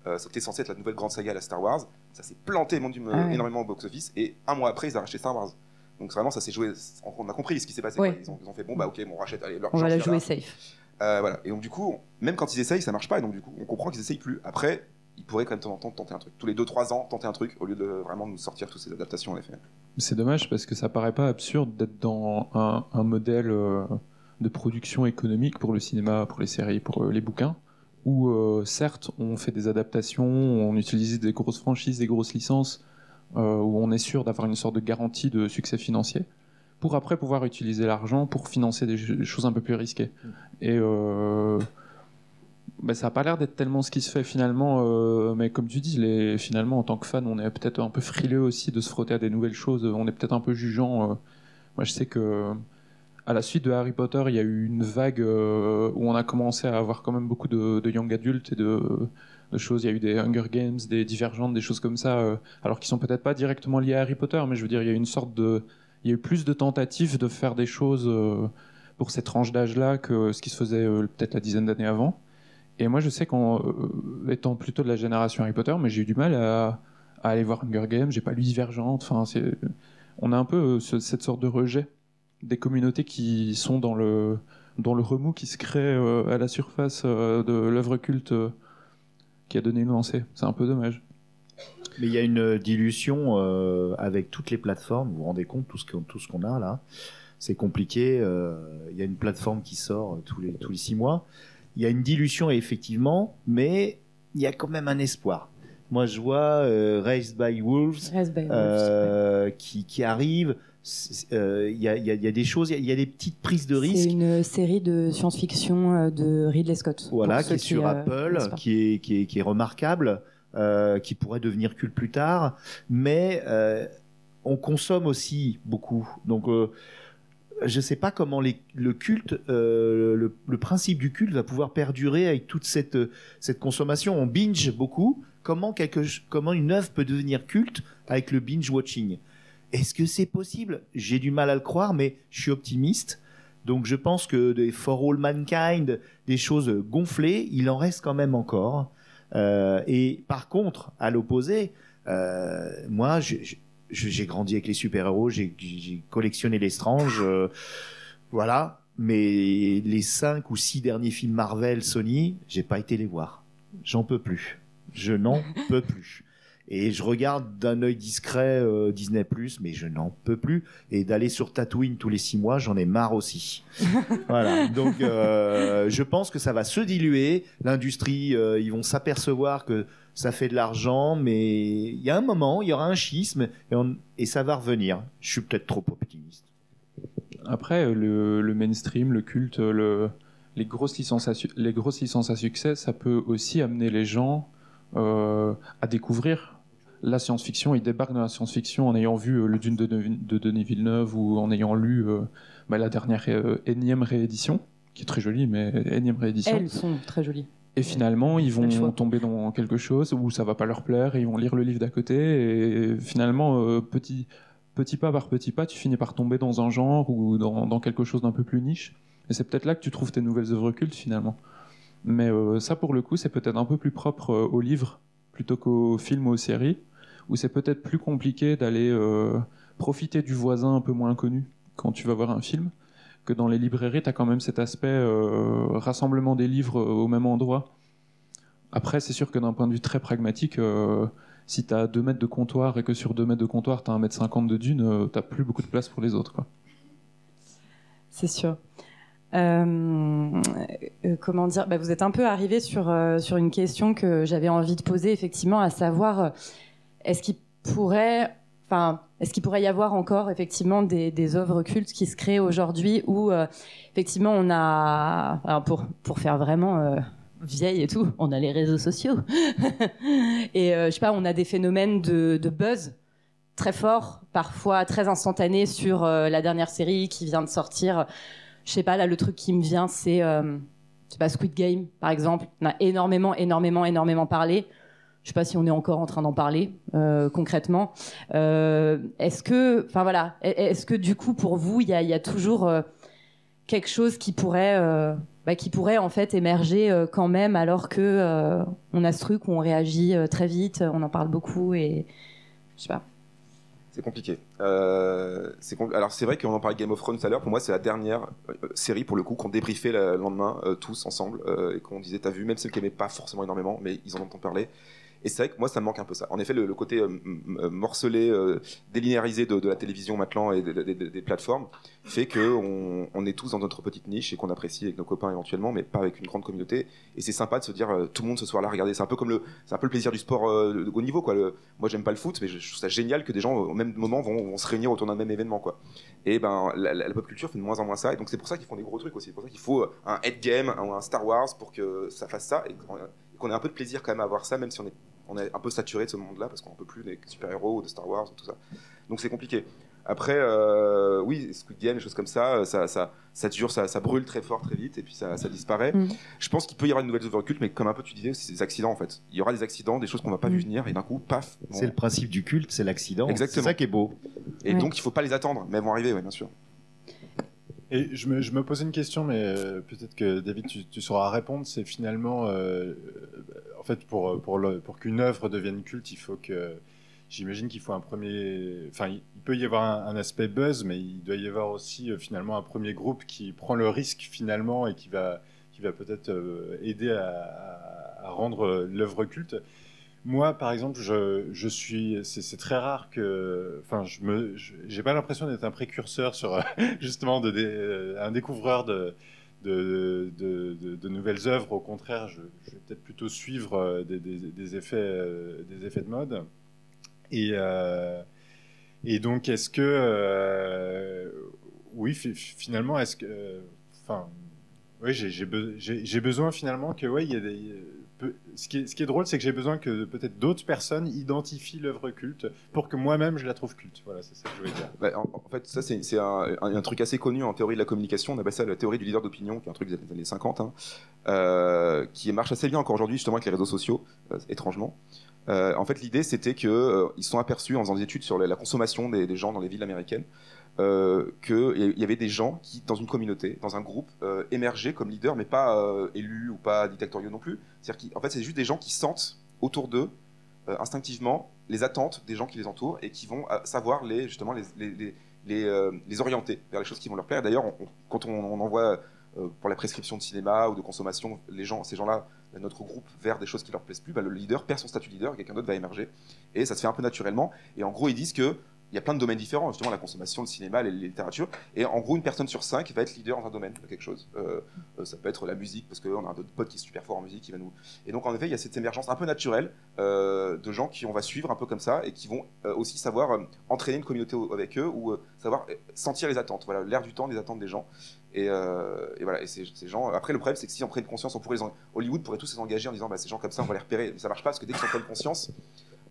Euh, C'était censé être la nouvelle grande saga à la Star Wars. Ça s'est planté mon Dieu, Ah ouais. énormément au box-office. Et un mois après, ils ont racheté Star Wars. Donc vraiment, ça s'est joué. On a compris ce qui s'est passé. Ils, ont, ils ont fait bon, bah ok, bon, on rachète. Allez, leur On va la là. jouer safe. Euh, voilà. Et donc du coup, même quand ils essayent, ça marche pas. Et donc du coup, on comprend qu'ils essayent plus. Après, ils pourraient quand même de temps en temps tenter un truc. Tous les 2-3 ans, tenter un truc au lieu de vraiment nous sortir toutes ces adaptations en effet. C'est dommage parce que ça paraît pas absurde d'être dans un, un modèle euh, de production économique pour le cinéma, pour les séries, pour euh, les bouquins, où euh, certes on fait des adaptations, on utilise des grosses franchises, des grosses licences, euh, où on est sûr d'avoir une sorte de garantie de succès financier, pour après pouvoir utiliser l'argent pour financer des ch- choses un peu plus risquées. Et euh, bah, ça n'a pas l'air d'être tellement ce qui se fait finalement, euh, mais comme tu dis, les, finalement en tant que fan, on est peut-être un peu frileux aussi de se frotter à des nouvelles choses, on est peut-être un peu jugeant. moi je sais que à la suite de Harry Potter, il y a eu une vague euh, où on a commencé à avoir quand même beaucoup de, de young adultes et de, choses. Il y a eu des Hunger Games, des Divergentes, des choses comme ça, euh, alors qui sont peut-être pas directement liées à Harry Potter, mais je veux dire, il y a eu une sorte de, il y a eu plus de tentatives de faire des choses euh, pour cette tranche d'âge-là que ce qui se faisait euh, peut-être la dizaine d'années avant. Et moi, je sais qu'en étant plutôt de la génération Harry Potter, mais j'ai eu du mal à, aller voir Hunger Games. J'ai pas lu Divergente. Enfin, on a un peu ce- cette sorte de rejet des communautés qui sont dans le dans le remous qui se crée euh, à la surface euh, de l'œuvre culte euh, qui a donné une lancée. C'est un peu dommage. Mais il y a une dilution euh, avec toutes les plateformes. Vous vous rendez compte tout ce qu'on tout ce qu'on a là C'est compliqué. euh, Il y a une plateforme qui sort tous les tous les six mois. Il y a une dilution effectivement, mais il y a quand même un espoir. Moi, je vois euh, Raised by Wolves Reste by Wolves, ouais. qui, qui arrive. C'est- euh, Il y, a, y y des choses, il y a- il y a des petites prises de C'est risques. une série de science-fiction euh, de Ridley Scott. Voilà, qui est sur euh, Apple, qui est, qui est, qui est remarquable, euh, qui pourrait devenir culte plus tard, mais euh, on consomme aussi beaucoup. Donc, euh, je ne sais pas comment les- le culte, euh, le, le principe du culte va pouvoir perdurer avec toute cette, cette consommation. On binge beaucoup. Comment, quelque, comment une œuvre peut devenir culte avec le binge-watching? Est-ce que c'est possible? J'ai du mal à le croire, mais je suis optimiste. Donc je pense que des For All Mankind, des choses gonflées, il en reste quand même encore. Euh, et par contre, à l'opposé, euh, moi, j'ai grandi avec les super-héros, j'ai collectionné les euh, voilà. Mais les cinq ou six derniers films Marvel, Sony, j'ai pas été les voir. J'en peux plus. Je n'en peux plus. Et je regarde d'un œil discret euh, Disney+, mais je n'en peux plus. Et d'aller sur Tatooine tous les six mois, j'en ai marre aussi. voilà. Donc, euh, je pense que ça va se diluer. L'industrie, euh, ils vont s'apercevoir que ça fait de l'argent, mais il y a un moment, il y aura un schisme et, on- et ça va revenir. Je suis peut-être trop optimiste. Après, le, le mainstream, le culte, le, les, grosses licences à les grosses licences à succès, ça peut aussi amener les gens euh, à découvrir la science-fiction. Ils débarquent dans la science-fiction en ayant vu euh, le Dune de, Denis- de Denis Villeneuve ou en ayant lu euh, bah, la dernière euh, énième réédition, qui est très jolie, mais énième réédition. Elles sont très jolies. Et finalement, ils vont tomber dans quelque chose où ça va pas leur plaire et ils vont lire le livre d'à côté. Et finalement, euh, petit, petit pas par petit pas, tu finis par tomber dans un genre ou dans, dans quelque chose d'un peu plus niche. Et c'est peut-être là que tu trouves tes nouvelles œuvres cultes finalement. Mais euh, ça, pour le coup, c'est peut-être un peu plus propre euh, au livre plutôt qu'au film ou aux séries, où c'est peut-être plus compliqué d'aller euh, profiter du voisin un peu moins connu quand tu vas voir un film que dans les librairies, tu as quand même cet aspect euh, rassemblement des livres au même endroit. Après, c'est sûr que d'un point de vue très pragmatique, euh, si tu as 2 mètres de comptoir et que sur 2 mètres de comptoir, tu as 1 mètre 50 de dune, euh, t'as plus beaucoup de place pour les autres. C'est sûr. Comment dire? Bah, Vous êtes un peu arrivé sur, sur une question que j'avais envie de poser, effectivement, à savoir est-ce qu'il pourrait, enfin, est-ce qu'il pourrait y avoir encore effectivement des, œuvres cultes qui se créent aujourd'hui où euh, effectivement on a, pour pour faire vraiment euh, vieille et tout, on a les réseaux sociaux et euh, je sais pas, on a des phénomènes de, buzz très forts, parfois très instantanés sur euh, la dernière série qui vient de sortir. Je sais pas, là, le truc qui me vient, c'est je sais pas, Squid Game, par exemple. On a énormément, énormément, énormément parlé. Je sais pas si on est encore en train d'en parler euh, concrètement. Euh, est-ce que, enfin voilà, est-ce que du coup pour vous, il y a, toujours euh, quelque chose qui pourrait, bah, qui pourrait en fait émerger quand même, alors que on a ce truc où on réagit très vite, on en parle beaucoup et je sais pas. C'est compliqué. Alors c'est vrai qu'on en parlait Game of Thrones tout à l'heure. Pour moi, c'est la dernière série pour le coup qu'on débriefait le lendemain tous ensemble et qu'on disait t'as vu, même ceux qui aimaient pas forcément énormément, mais ils en ont entendu parler. Et c'est vrai que moi, ça me manque un peu ça. En effet, le, côté euh, m- morcelé, euh, délinéarisé de, la télévision maintenant et des, plateformes fait que on, est tous dans notre petite niche et qu'on apprécie avec nos copains éventuellement, mais pas avec une grande communauté. Et c'est sympa de se dire euh, tout le monde ce soir-là, regardez. C'est un peu comme le, un peu le plaisir du sport euh, haut niveau, quoi. Le- moi, j'aime pas le foot, mais je, trouve ça génial que des gens au même moment vont, se réunir autour d'un même événement, quoi. Et ben, la, pop culture fait de moins en moins ça, et donc c'est pour ça qu'ils font des gros trucs aussi. C'est pour ça qu'il faut un Endgame ou un Star Wars pour que ça fasse ça qu'on et qu'on ait un peu de plaisir quand même à voir ça, même si on est, on est un peu saturé de ce monde-là parce qu'on peut plus des super-héros ou de Star Wars ou tout ça. Donc c'est compliqué. Après, euh, oui, Squid Game, des choses comme ça, ça, ça, ça dure, ça, ça brûle très fort, très vite, et puis ça, ça disparaît. Mm. Je pense qu'il peut y avoir une nouvelle œuvre culte, mais comme un peu tu disais, c'est des accidents en fait. Il y aura des accidents, des choses qu'on va pas Mm. vu venir, et d'un coup, paf. bon. C'est le principe du culte, c'est l'accident. Exactement. C'est ça qui est beau. Et Ouais. donc, il faut pas les attendre, mais elles vont arriver, ouais, bien sûr. Et je me, je me posais une question, mais euh, peut-être que David, tu, tu sauras répondre. C'est finalement, euh, euh, en fait, pour, le- pour qu'une œuvre devienne culte, il faut que. J'imagine qu'il faut un premier. Enfin, il peut y avoir un, aspect buzz, mais il doit y avoir aussi euh, finalement un premier groupe qui prend le risque finalement et qui va, qui va peut-être euh, aider à, rendre euh, l'œuvre culte. Moi, par exemple, je, je suis. C'est très rare que. Enfin, je me. J'ai pas l'impression d'être un précurseur sur euh, justement de, euh, un découvreur de, de, nouvelles œuvres. Au contraire, je, vais peut-être plutôt suivre euh, des, effets, euh, des effets de mode. Et, euh, et donc, est-ce que. oui, fi- finalement, est-ce que. Enfin. oui, j'ai besoin finalement que. Ouais, il y a des. Ce qui, est, drôle, c'est que j'ai besoin que peut-être d'autres personnes identifient l'œuvre culte pour que moi-même je la trouve culte. Voilà, c'est ça que je voulais dire. Bah, en, fait, ça, c'est un truc assez connu en théorie de la communication. On appelle ça la théorie du leader d'opinion, qui est un truc des années 50, hein, euh, qui marche assez bien encore aujourd'hui, justement, avec les réseaux sociaux, euh, étrangement. Euh, en fait, l'idée, c'était que euh, sont aperçus, en faisant des études sur la, consommation des, gens dans les villes américaines, euh, qu'il y avait des gens qui, dans une communauté, dans un groupe, émergeaient comme leaders, mais pas élus ou pas dictatoriaux non plus. C'est-à-dire qu'en fait, c'est juste des gens qui sentent autour d'eux, instinctivement, les attentes des gens qui les entourent et qui vont savoir les, justement les, orienter vers les choses qui vont leur plaire. D'ailleurs, quand on, envoie pour la prescription de cinéma ou de consommation, ces gens-là, notre groupe vers des choses qui leur plaisent plus, bah, le leader perd son statut de leader, quelqu'un d'autre va émerger. Et ça se fait un peu naturellement. Et en gros, ils disent que il y a plein de domaines différents, justement la consommation, le cinéma, les littératures. Et en gros, une personne sur cinq va être leader dans un domaine quelque chose. Euh, euh, ça peut être la musique, parce qu'on a un pote qui est super fort en musique, qui va nous. Et donc, en effet, il y a cette émergence un peu naturelle euh, de gens qui on va suivre un peu comme ça et qui vont aussi savoir entraîner une communauté au- avec eux ou savoir sentir les attentes. Voilà, l'air du temps, les attentes des gens. Et, voilà, et ces, gens. Après, le problème, c'est que si on prenne conscience, on pourrait Hollywood pourrait tous les engager en disant, bah, ces gens comme ça, on va les repérer. Mais ça marche pas parce que dès qu'ils en prennent conscience,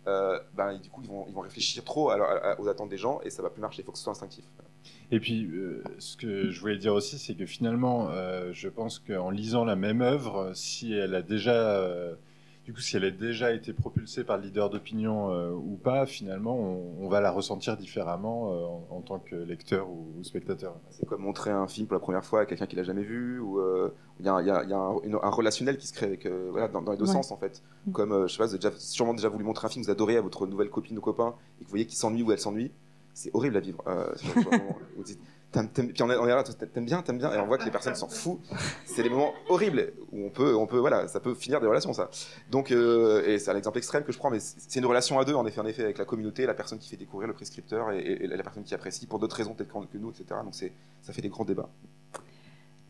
euh, ben, du coup, ils vont, ils vont réfléchir trop aux attentes des gens et ça va plus marcher. Il faut que ce soit instinctif. Et puis, euh, ce que je voulais dire aussi, c'est que finalement, euh, je pense qu'en lisant la même œuvre, si elle a déjà, du coup, si elle a déjà été propulsée par le leader d'opinion euh, ou pas, finalement, on, on va la ressentir différemment euh, en, en tant que lecteur ou, ou spectateur. C'est comme montrer un film pour la première fois à quelqu'un qui l'a jamais vu, ou euh, il y a, un- il y a- il y a un, une- un relationnel qui se crée avec, euh, voilà, dans, dans les deux Ouais. sens en fait. Mm. Comme, euh, je sais pas, vous avez déjà, sûrement déjà voulu montrer un film que vous adorez à votre nouvelle copine ou copain, et que vous voyez qu'il s'ennuie ou elle s'ennuie, c'est horrible à vivre. Euh. Vous dites, T'aimes- puis on est, on est là, t'aimes bien, t'aimes bien, et on voit que les personnes s'en foutent. C'est des moments horribles où on peut, on peut, voilà, ça peut finir des relations, ça. Donc, euh, et c'est un exemple extrême que je prends, mais c'est une relation à deux, en effet, en effet, avec la communauté, la personne qui fait découvrir le prescripteur et la personne qui apprécie pour d'autres raisons peut-être que nous, etc. Donc, c'est, ça fait des grands débats.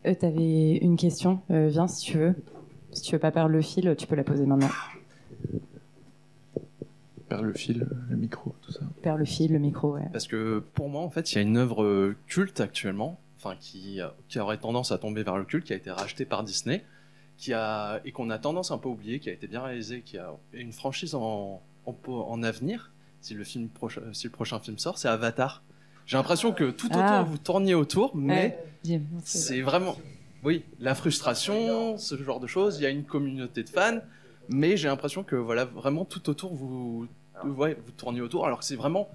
Euh, T'avais une question, euh, viens si tu veux. Si tu veux pas perdre le fil, tu peux la poser maintenant. Vers le fil, le micro, tout ça. Perds le fil, le micro, ouais. Parce que pour moi, en fait, il y a une œuvre euh, culte actuellement, enfin qui, euh, qui aurait tendance à tomber vers le culte, qui a été rachetée par Disney, qui a et qu'on a tendance un peu à oublier, qui a été bien réalisée, qui a une franchise en, en, en avenir. Si le film proche- si le prochain film sort, c'est Avatar. J'ai l'impression que tout autour Ah. vous tourniez autour, mais Ouais, c'est vraiment, oui, la frustration, ce genre de choses. Il y a une communauté de fans, mais j'ai l'impression que voilà, vraiment tout autour vous, ouais, vous tournez autour, alors que c'est vraiment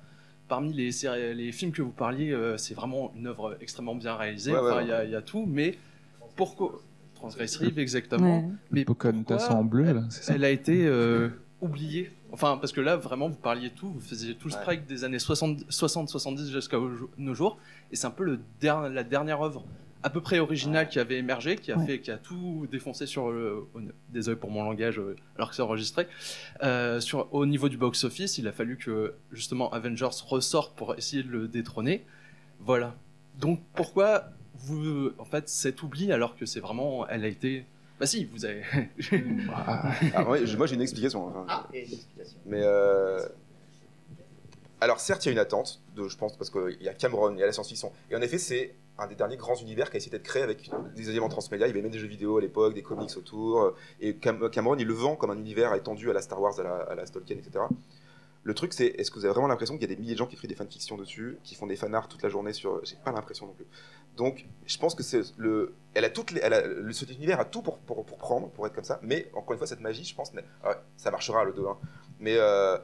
parmi les, séries- les films que vous parliez, euh, c'est vraiment une œuvre extrêmement bien réalisée. Ouais, ouais, Enfin, ouais. il y, a- il y a tout, mais pourquoi transgressive exactement Ouais. Mais pourquoi en bleu, là, c'est ça elle a été euh, oubliée? Enfin, parce que là, vraiment, vous parliez tout, vous faisiez tout le Ouais. strike des années 60-70 jusqu'à nos jours, et c'est un peu le der- la dernière œuvre à peu près originale qui avait émergé, qui a Ouais. fait, qui a tout défoncé sur le, désolé pour mon langage, euh, alors que c'est enregistré, Euh, sur au niveau du box office, il a fallu que justement Avengers ressorte pour essayer de le détrôner. Voilà. Donc pourquoi vous, en fait, cet oubli alors que c'est vraiment, elle a été, bah si, vous avez, Ah, Ah, ouais, je- moi, j'ai une explication. enfin, Mais euh, alors certes, il y a une attente, de, je pense, parce qu'il y a Cameron, il y a la science-fiction. Et en effet, c'est un des derniers grands univers qui a essayé d'être créé avec des éléments transmédia. Il y avait même des jeux vidéo à l'époque, des comics autour. Et Cam- Cameron, il le vend comme un univers étendu à la Star Wars, à la, à Tolkien, etc. Le truc, c'est est-ce que vous avez vraiment l'impression qu'il y a des milliers de gens qui écrivent des fanfictions dessus, qui font des fanarts toute la journée sur. J'ai pas l'impression non plus. Donc, je pense que c'est le. Elle a toutes. Elle a, le, cet univers a tout pour, pour, pour prendre, pour être comme ça. Mais encore une fois, cette magie, je pense, ah, ça marchera le 2. Hein. Mais euh,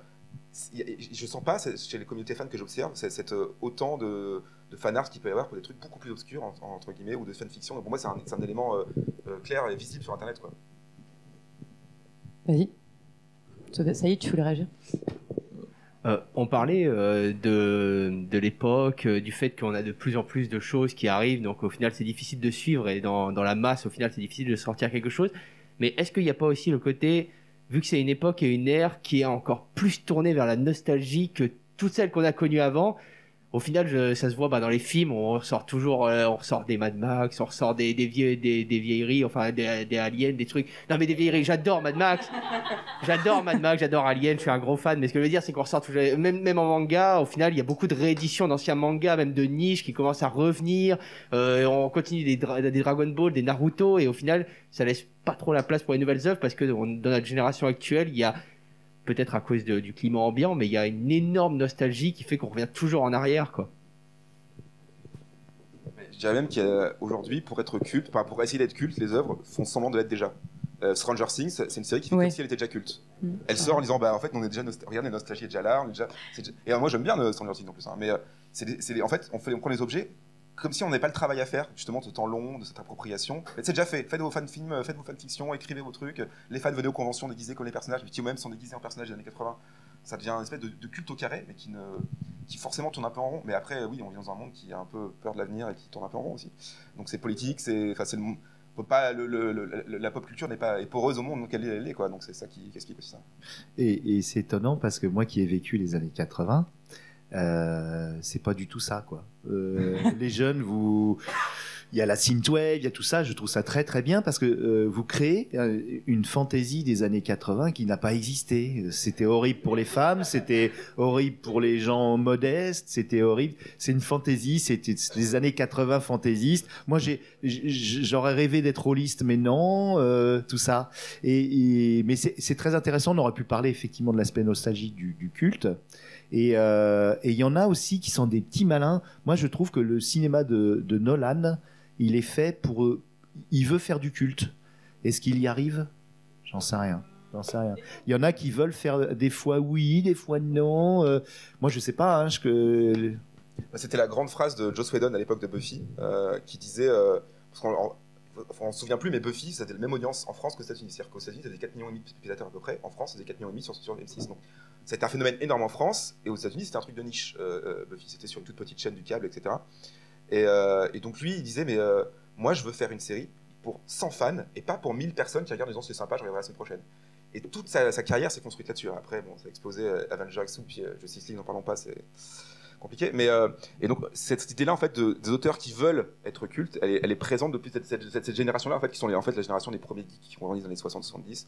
je sens pas chez les communautés fans que j'observe cette euh, autant de, de fanarts qu'il peut y avoir pour des trucs beaucoup plus obscurs en- entre guillemets ou de fanfiction. Donc pour moi, c'est un, élément euh, euh, clair et visible sur Internet. Quoi. Vas-y. Ça ça y est, tu voulais réagir Euh, on parlait euh, de, de l'époque, euh, du fait qu'on a de plus en plus de choses qui arrivent, donc au final c'est difficile de suivre et dans, dans la masse, au final c'est difficile de sortir quelque chose. Mais est-ce qu'il n'y a pas aussi le côté, vu que c'est une époque et une ère qui est encore plus tournée vers la nostalgie que toutes celles qu'on a connues avant, au final je- ça se voit bah, dans les films, on ressort toujours, euh, on ressort des Mad Max, on ressort des, des, vieux, des, des vieilleries, enfin des, des aliens, des trucs. Non mais des vieilleries, j'adore Mad Max. J'adore Mad Max, j'adore Alien, je suis un gros fan, mais ce que je veux dire, c'est qu'on ressort toujours, même, même en manga, au final, il y a beaucoup de rééditions d'anciens mangas, même de niche, qui commencent à revenir. Euh, on continue des, des Dragon Ball, des Naruto, et au final, ça laisse pas trop la place pour les nouvelles œuvres, parce que dans notre génération actuelle, il y a, peut-être à cause de- du climat ambiant, mais il y a une énorme nostalgie qui fait qu'on revient toujours en arrière, quoi. Je dirais même qu'aujourd'hui, pour être culte, pour essayer d'être culte, les œuvres font semblant de l'être déjà. Euh, Stranger Things, c'est une série qui fait Ouais. comme si elle était déjà culte. Mm. Elle sort en disant bah en fait on est déjà nost- regardez la nostalgie est déjà là, on est déjà, déjà- et euh, moi j'aime bien euh, Stranger Things en plus hein, mais euh, c'est en fait on fait on prend les objets comme si on n'avait pas le travail à faire justement de temps long de cette appropriation. Mais c'est déjà fait. Faites vos fanfilms, faites vos fanfictions, écrivez vos trucs. Les fans venaient aux conventions déguisés comme les personnages, puis eux-mêmes sont déguisés en personnages des années 80. Ça devient une espèce de, de culte au carré, mais qui ne qui forcément tourne un peu en rond. Mais après, oui, on vit dans un monde qui a un peu peur de l'avenir et qui tourne un peu en rond aussi. Donc c'est politique, c'est, enfin pas, le, la pop culture n'est pas poreuse au monde donc elle, elle est quoi. Donc c'est ça qui, qui explique aussi ça. Et, et c'est étonnant parce que moi qui ai vécu les années 80, euh, c'est pas du tout ça, quoi. Euh, les jeunes, vous, il y a la synthwave, il y a tout ça. Je trouve ça très très bien parce que euh, vous créez euh, une fantaisie des années 80 qui n'a pas existé. C'était horrible pour les femmes, c'était horrible pour les gens modestes, c'était horrible. C'est une fantaisie, c'était des années 80 fantaisistes. Moi, j'aurais rêvé d'être rôliste, mais non, euh, tout ça. Et, et- mais c'est c'est très intéressant. On aurait pu parler effectivement de l'aspect nostalgique du, du culte. Et euh, et il y en a aussi qui sont des petits malins. Moi, je trouve que le cinéma de, Nolan, il est fait pour. eux. Il veut faire du culte. Est-ce qu'il y arrive? J'en sais rien. J'en sais rien. Il y en a qui veulent faire des fois oui, des fois non. Euh, moi, je sais pas. Hein, je, que... C'était la grande phrase de Joss Whedon à l'époque de Buffy, euh, qui disait, euh, parce qu'on on, enfin, on se souvient plus, mais Buffy, c'était la même audience en France qu'aux États-Unis. C'est-à-dire qu'aux États-Unis, c'était 4 millions de spectateurs à peu près. En France, c'était 4 millions sur, sur M6. Donc, c'était un phénomène énorme en France, et aux États-Unis, c'était un truc de niche. Euh, euh, Buffy, c'était sur une toute petite chaîne du câble, etc. Et, euh, et donc, lui, il disait, mais euh, moi, je veux faire une série pour 100 fans, et pas pour 1000 personnes qui regardent en disant c'est sympa, je regarderai la semaine prochaine. Et toute sa, carrière s'est construite là-dessus. Après, bon, ça a explosé Avengers X, puis Justice League, n'en parlons pas, c'est compliqué. Mais euh, et donc cette, idée-là en fait de, des auteurs qui veulent être cultes, elle est, présente depuis cette, cette, cette- génération-là en fait qui sont les, en fait la génération des premiers geeks qui ont grandi dans les années 60-70,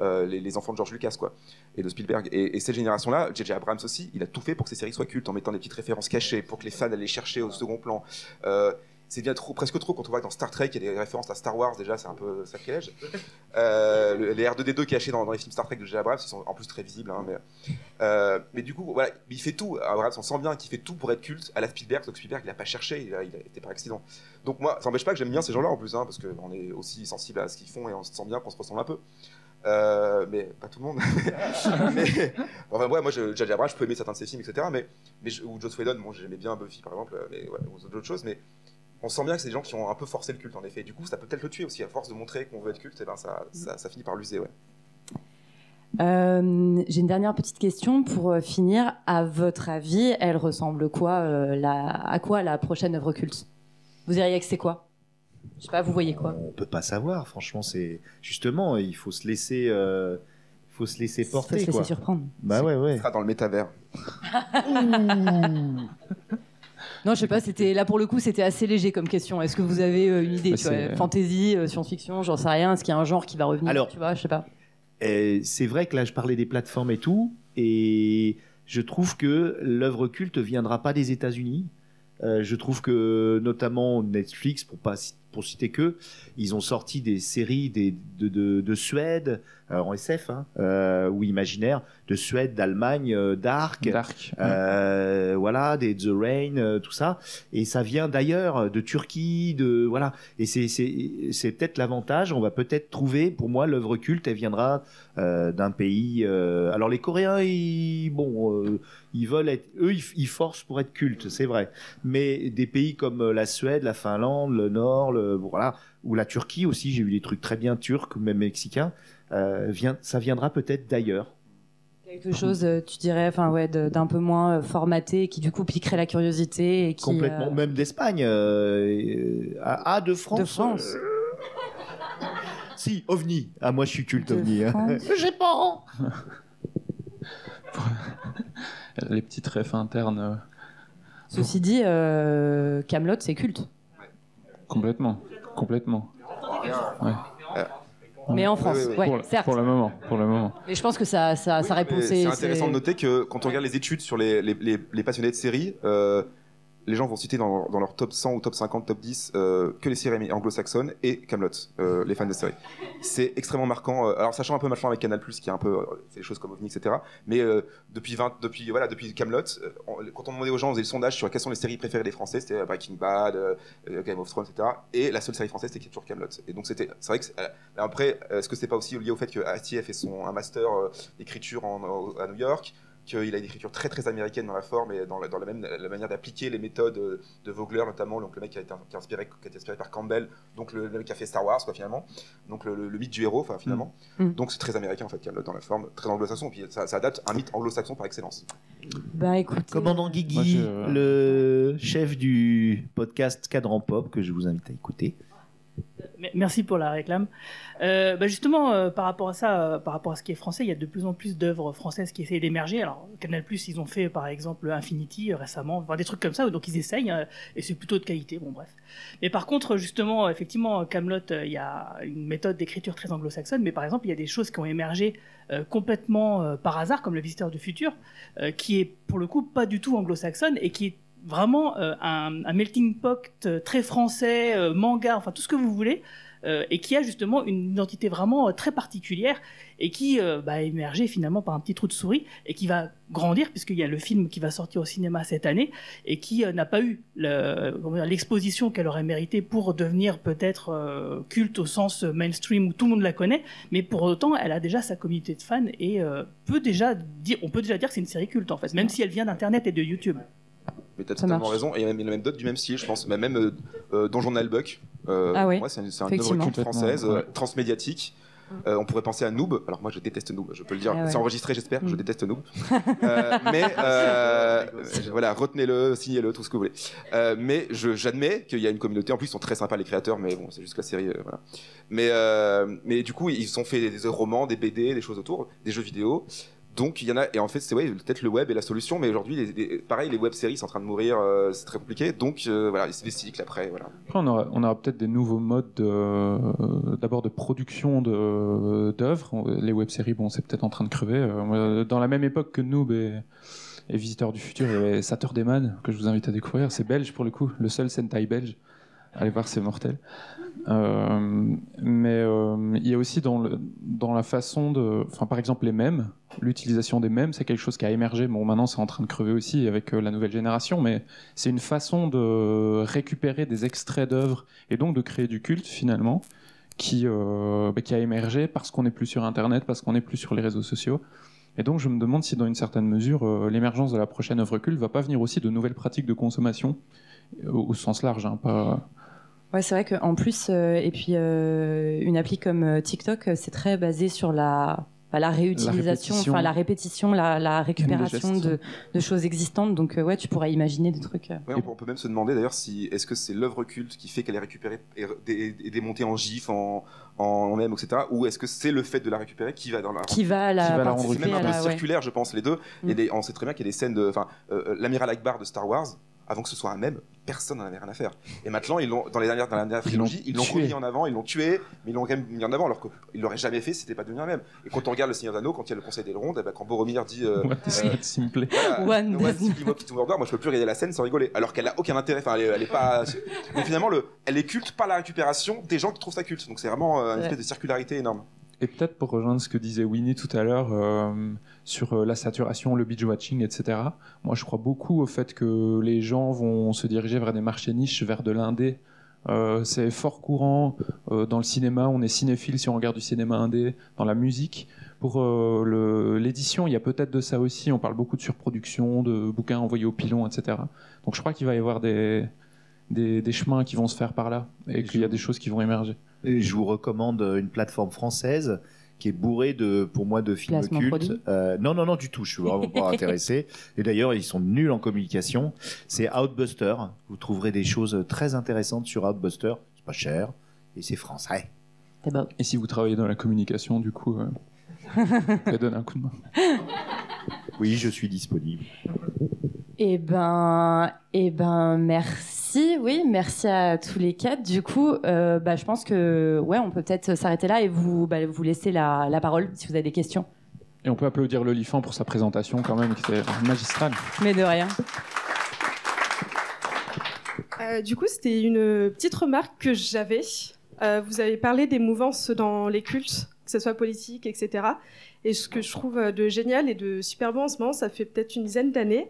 euh, les, enfants de George Lucas quoi et de Spielberg. Et, et cette génération-là, J.J. Abrams aussi, il a tout fait pour que ces séries soient cultes en mettant des petites références cachées pour que les fans allaient chercher au second plan. Euh, c'est bien trop, presque trop quand on voit que dans Star Trek il y a des références à Star Wars déjà c'est un peu sacrilège. Euh, le- les R2D2 qui est caché dans, dans les films Star Trek de J.J. Abrams ils sont en plus très visibles hein, mais euh, mais du coup, voilà, il fait tout. Abrams, on sent bien qu'il fait tout pour être culte à la Spielberg. Donc Spielberg, il a pas cherché, il a, il a été par accident. Donc moi, ça n'empêche pas que j'aime bien ces gens-là en plus, hein, parce qu'on est aussi sensible à ce qu'ils font et on se sent bien qu'on se ressemble un peu. Euh, mais pas tout le monde. mais, enfin, ouais, moi, J.J. Abrams, je peux aimer certains de ses films, etc. Mais, mais ou Joss Whedon, bon, j'aimais bien Buffy par exemple, mais ouais, ou d'autres choses. Mais on sent bien que c'est des gens qui ont un peu forcé le culte en effet. Du coup, ça peut peut-être le tuer aussi à force de montrer qu'on veut être culte. Et ben, ça, ça, ça finit par l'user, ouais. Euh, J'ai une dernière petite question pour euh, finir. À votre avis, elle ressemble quoi euh, la, À quoi la prochaine œuvre culte? Vous diriez que c'est quoi? Je sais pas, vous voyez quoi? On peut pas savoir. Franchement, c'est justement, il faut se laisser, euh, il faut se laisser Faut porter. se laisser quoi. surprendre. Bah ouais, ouais. Il sera dans le métavers. Non, je sais pas, c'était là pour le coup, c'était assez léger comme question. Est-ce que vous avez euh, une idée Bah, tu vois, c'est- Fantasy, euh, science-fiction, j'en sais rien. Est-ce qu'il y a un genre qui va revenir Alors- Tu vois, je sais pas. C'est vrai que là, je parlais des plateformes et tout, et je trouve que l'œuvre culte viendra pas des États-Unis. Euh, je trouve que notamment Netflix, pour pas pour citer que, ils ont sorti des séries des, de, de, de Suède, euh, en SF, hein, euh, ou imaginaire, de Suède, d'Allemagne, euh, Dark, Dark. euh, voilà, des The Rain, tout ça. Et ça vient d'ailleurs, de Turquie, de voilà. Et c'est peut-être l'avantage. On va peut-être trouver, pour moi, l'œuvre culte, elle viendra d'un pays. alors les Coréens, ils bon, ils veulent être, eux, ils, ils forcent pour être cultes, c'est vrai. Mais des pays comme la Suède, la Finlande, le Nord, le voilà, ou la Turquie aussi, j'ai eu des trucs très bien turcs même mexicains. Euh, vient, ça viendra peut-être d'ailleurs. Quelque chose, euh, tu dirais, enfin ouais, d'un peu moins euh, formaté, qui du coup piquerait la curiosité et qui. Complètement, euh, même d'Espagne. Euh, euh, ah, de France. De France. euh, Si, OVNI. Ah, moi, je suis culte De OVNI. hein. J'ai pas. Les petites refs internes. euh, Ceci dit, euh, Camelot, c'est culte. Complètement. Complètement. Ouais. Mais en France, oui, oui. ouais, pour, le- certes. pour le moment. Pour le moment. Mais je pense que ça, ça, ça répond. C'est- intéressant de noter que quand on regarde les études sur les, les, les- les passionnés de séries, euh, les gens vont citer dans, leur top 100 ou top 50, top 10 euh, que les séries anglo-saxonnes et Camelot, euh, les fans de séries. C'est extrêmement marquant. euh, alors sachant un peu maintenant avec Canal qui est un peu fait des choses comme OVNI, etc. Mais depuis 20, depuis depuis Camelot, quand on demandait aux gens, on faisait le sondage sur quelles sont les séries préférées des Français, c'était Breaking Bad, Game of Thrones, etc. Et la seule série française c'était toujours Camelot. Et donc c'était, c'est vrai que après, est-ce que c'est pas aussi lié au fait que Astier a fait son un master d'écriture à New York? Qu'il a une écriture très très américaine dans la forme et dans la, dans la même la manière d'appliquer les méthodes de Vogler notamment donc le mec qui a été, qui a inspiré, qui a été inspiré par Campbell donc le, le mec qui a fait Star Wars quoi finalement donc le, le- le mythe du héros enfin finalement Mm. donc c'est très américain en fait dans la forme très anglo-saxon puis ça, ça date un mythe anglo-saxon par excellence Bah écoute. Commandant Guigui, je- le chef du podcast Cadran Pop, que je vous invite à écouter. Merci pour la réclame. Euh, bah justement, euh, par rapport à ça, euh, par rapport à ce qui est français, il y a de plus en plus d'œuvres françaises qui essayent d'émerger. Alors, Canal+, ils ont fait par exemple Infinity récemment, des trucs comme ça, donc ils essayent, et c'est plutôt de qualité, bon bref. Mais par contre, justement, effectivement, Camelot, il y a une méthode d'écriture très anglo-saxonne, mais par exemple, il y a des choses qui ont émergé complètement par hasard, comme Le Visiteur du Futur, qui est pour le coup pas du tout anglo-saxonne, et qui est vraiment euh, un, melting pot euh, très français, euh, manga, enfin tout ce que vous voulez, et qui a justement une identité vraiment très particulière et qui bah, a émergé finalement par un petit trou de souris et qui va grandir puisqu'il y a le film qui va sortir au cinéma cette année et qui n'a pas eu l'exposition qu'elle aurait mérité pour devenir peut-être culte au sens mainstream où tout le monde la connaît, mais pour autant elle a déjà sa communauté de fans et peut déjà dire, on peut déjà dire que c'est une série culte en fait, même si elle vient d'internet et de YouTube. Mais t'as totalement marche. raison et il y a même, d'autres du même style je pense mais même euh, euh, Donjon Buck euh, Ah oui, moi c'est une, c'est une œuvre culte française euh, ouais. transmédiatique Euh, on pourrait penser à Noob. Alors moi, je déteste Noob. Je peux le dire. Ah ouais. C'est enregistré, j'espère. Je Mm. déteste Noob. Euh, mais euh, voilà, retenez-le, signez-le, tout ce que vous voulez. Euh, mais je- j'admets qu'il y a une communauté. En plus, ils sont très sympas les créateurs, mais bon, c'est juste la série. euh, voilà. Mais euh, mais du coup, ils ont fait des, des romans, des BD, des choses autour, des jeux vidéo. Donc il y en a et en fait c'est ouais peut-être le web est la solution mais aujourd'hui les- pareil les web séries sont en train de mourir euh, c'est très compliqué donc euh, voilà c'est des cycles après voilà Après, on aura, peut-être des nouveaux modes de- d'abord de production de- d'œuvres. Les web-séries, bon, c'est peut-être en train de crever. Euh, Dans la même époque que Noob et, et Visiteurs du Futur, avait Saturday Man, que je vous invite à découvrir. C'est belge pour le coup, le seul Sentai belge. Allez voir, c'est mortel. Euh, mais euh, il y a aussi dans, dans la façon de... Enfin, par exemple, les mèmes. L'utilisation des mèmes, c'est quelque chose qui a émergé. Bon, maintenant, c'est en train de crever aussi avec euh, la nouvelle génération, mais c'est une façon de récupérer des extraits d'œuvres et donc de créer du culte finalement qui, euh, bah, a émergé parce qu'on n'est plus sur Internet, parce qu'on n'est plus sur les réseaux sociaux. Et donc je me demande si dans une certaine mesure euh, l'émergence de la prochaine œuvre culte va pas venir aussi de nouvelles pratiques de consommation au, sens large, hein. Ouais, c'est vrai qu'en plus, et puis une appli comme TikTok, c'est très basé sur la, bah, la réutilisation, enfin la répétition, la, la récupération de, de choses existantes. Donc euh, ouais, tu pourrais imaginer des trucs. euh. Ouais, on, peut, on peut même se demander d'ailleurs si est-ce que c'est l'œuvre culte qui fait qu'elle est récupérée et, et- et démontée en gif, en, en même, etc. Ou est-ce que c'est le fait de la récupérer qui va dans la Qui va la Qui va la rendre C'est même un peu la. ouais. circulaire, je pense, les deux. Mm. Et des- on sait très bien qu'il y a des scènes de, enfin, euh, l'amiral Akbar de Star Wars, avant que ce soit un mème, personne n'en avait rien à faire. Et maintenant, ils l'ont, dans les dernières, dans la dernière trilogie, ils l'ont tué. remis en avant, ils l'ont tué, mais ils l'ont quand même mis en avant, alors qu'ils l'auraient jamais fait, si c'était pas devenu un même. Et quand on regarde le Seigneur d'Anneaux, quand il y a le Conseil d'Elrond, eh ben, quand Boromir dit, euh, What is not voilà, One Mordor, moi je peux plus regarder la scène sans rigoler, alors qu'elle a aucun intérêt, enfin elle est, elle est pas. Donc finalement, le, elle est culte par la récupération des gens qui trouvent ça culte. Donc c'est vraiment euh, une Ouais. espèce de circularité énorme. Et peut-être pour rejoindre ce que disait Winnie tout à l'heure euh, sur euh, la saturation, le binge-watching, etc. Moi, je crois beaucoup au fait que les gens vont se diriger vers des marchés niches, vers de l'indé. Euh, c'est fort courant euh, dans le cinéma. On est cinéphile si on regarde du cinéma indé. Dans la musique, pour euh, l'édition, il y a peut-être de ça aussi. On parle beaucoup de surproduction, de bouquins envoyés au pilon, etc. Donc, je crois qu'il va y avoir des, des, des chemins qui vont se faire par là et qu'il y a des choses qui vont émerger. Et je vous recommande une plateforme française qui est bourrée de, pour moi, de films Placement cultes. Euh, non, non, non, du tout. Je suis vraiment pas intéressé. Et d'ailleurs, ils sont nuls en communication. C'est Outbuster. Vous trouverez des choses très intéressantes sur Outbuster. C'est pas cher et c'est français. Et si vous travaillez dans la communication, du coup, euh, vous pouvez donner un coup de main. Oui, je suis disponible. Eh ben, eh ben, merci. Oui, merci à tous les quatre. Du coup, euh, bah, je pense que ouais, on peut peut-être s'arrêter là et vous, bah, vous laisser la, la parole si vous avez des questions. Et on peut applaudir l'olifant pour sa présentation quand même, qui était magistrale. Mais de rien. Euh, du coup, c'était une petite remarque que j'avais. Euh, vous avez parlé des mouvances dans les cultes, que ce soit politique, etc. Et ce que je trouve de génial et de super bon en ce moment, ça fait peut-être une dizaine d'années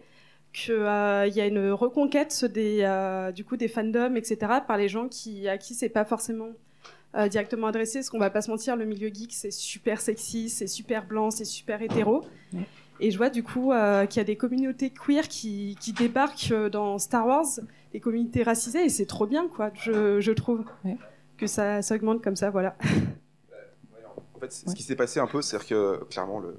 qu'il y a une reconquête des, euh, du coup, des fandoms, etc. par les gens qui, à qui c'est pas forcément euh, directement adressé. Parce qu'on va pas se mentir, le milieu geek, c'est super sexy, c'est super blanc, c'est super hétéro. Et je vois du coup euh, qu'il y a des communautés queer qui, qui débarquent euh, dans Star Wars, des communautés racisées, et c'est trop bien, quoi, je, je trouve. Ouais. Que ça, ça augmente comme ça, voilà. En fait, ce qui s'est passé un peu, c'est que clairement, le,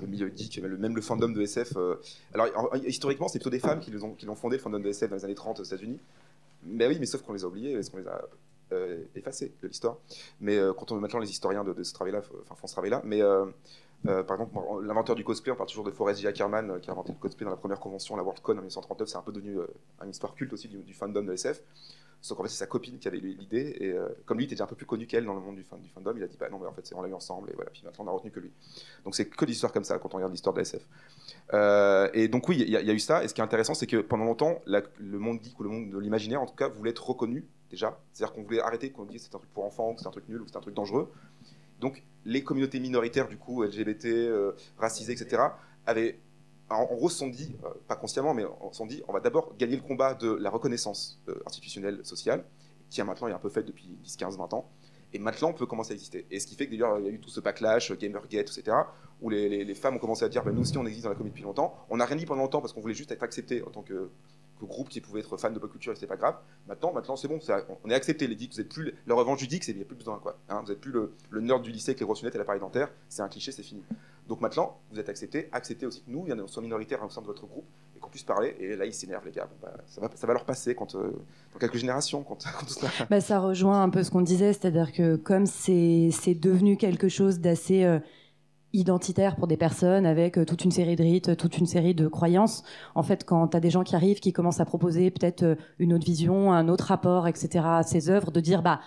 le milieu geek, même le fandom de SF. euh, alors, en- historiquement, c'est plutôt des femmes qui l'ont fondé, le fandom de SF, dans les années 30 aux États-Unis. Mais oui, mais sauf qu'on les a oubliés, parce qu'on les a euh, effacés de l'histoire. Mais euh, quand on maintenant, les historiens de, ce travail-là enfin, font ce travail-là. Mais euh, par exemple, l'inventeur du cosplay, on parle toujours de Forrest J. Ackerman, qui a inventé le cosplay dans la première convention, la Worldcon en 1939. C'est un peu devenu une histoire culte aussi du fandom de SF. Sauf qu'en fait, c'est sa copine qui avait l'idée. Et euh, comme lui était déjà un peu plus connu qu'elle dans le monde du, fan, du fandom, il a dit Bah non, mais en fait, on l'a eu ensemble. Et voilà, puis maintenant, on a retenu que lui. Donc, c'est que des histoires comme ça quand on regarde l'histoire de la SF. Euh, et donc, oui, il y, a- il eu ça. Et ce qui est intéressant, c'est que pendant longtemps, le monde geek ou le monde de l'imaginaire, en tout cas, voulait être reconnu déjà. C'est-à-dire qu'on voulait arrêter qu'on dise c'est un truc pour enfants, ou c'est un truc nul, ou c'est un truc dangereux. Donc, les communautés minoritaires, du coup, LGBT, euh, racisées, etc., avaient en, gros, se sont dit, euh, pas consciemment, mais on sont dit, on va d'abord gagner le combat de la reconnaissance euh, institutionnelle, sociale, qui a maintenant est un peu faite depuis 10, 15, 20 ans. Et maintenant, on peut commencer à exister. Et ce qui fait que d'ailleurs, il y a eu tout ce backlash, euh, Gamergate, etc., où les, femmes ont commencé à dire, ben, nous aussi, on existe dans la communauté depuis longtemps. On n'a rien dit pendant longtemps parce qu'on voulait juste être accepté en tant que, groupe qui pouvait être fan de pop culture et c'était pas grave. Maintenant, maintenant c'est bon, on est accepté. Les geeks, vous êtes plus le revanche du geek, c'est n'y a plus besoin quoi. Hein, vous êtes plus le, le nerd du lycée avec les grosses lunettes et l'appareil dentaire. C'est un cliché, c'est fini. Donc maintenant, vous êtes accepté, acceptez aussi que nous, on soit minoritaires au sein de votre groupe et qu'on puisse parler. Et là, ils s'énervent les gars. Bah, ça, va, ça va leur passer quand, euh, dans quelques générations, quand, quand ça. Bah, ça rejoint un peu ce qu'on disait, c'est-à-dire que comme c'est devenu quelque chose d'assez euh, identitaire pour des personnes avec euh, toute une série de rites, toute une série de croyances, en fait, quand tu as des gens qui arrivent, qui commencent à proposer peut-être une autre vision, un autre rapport, etc., à ces œuvres, de dire, bah,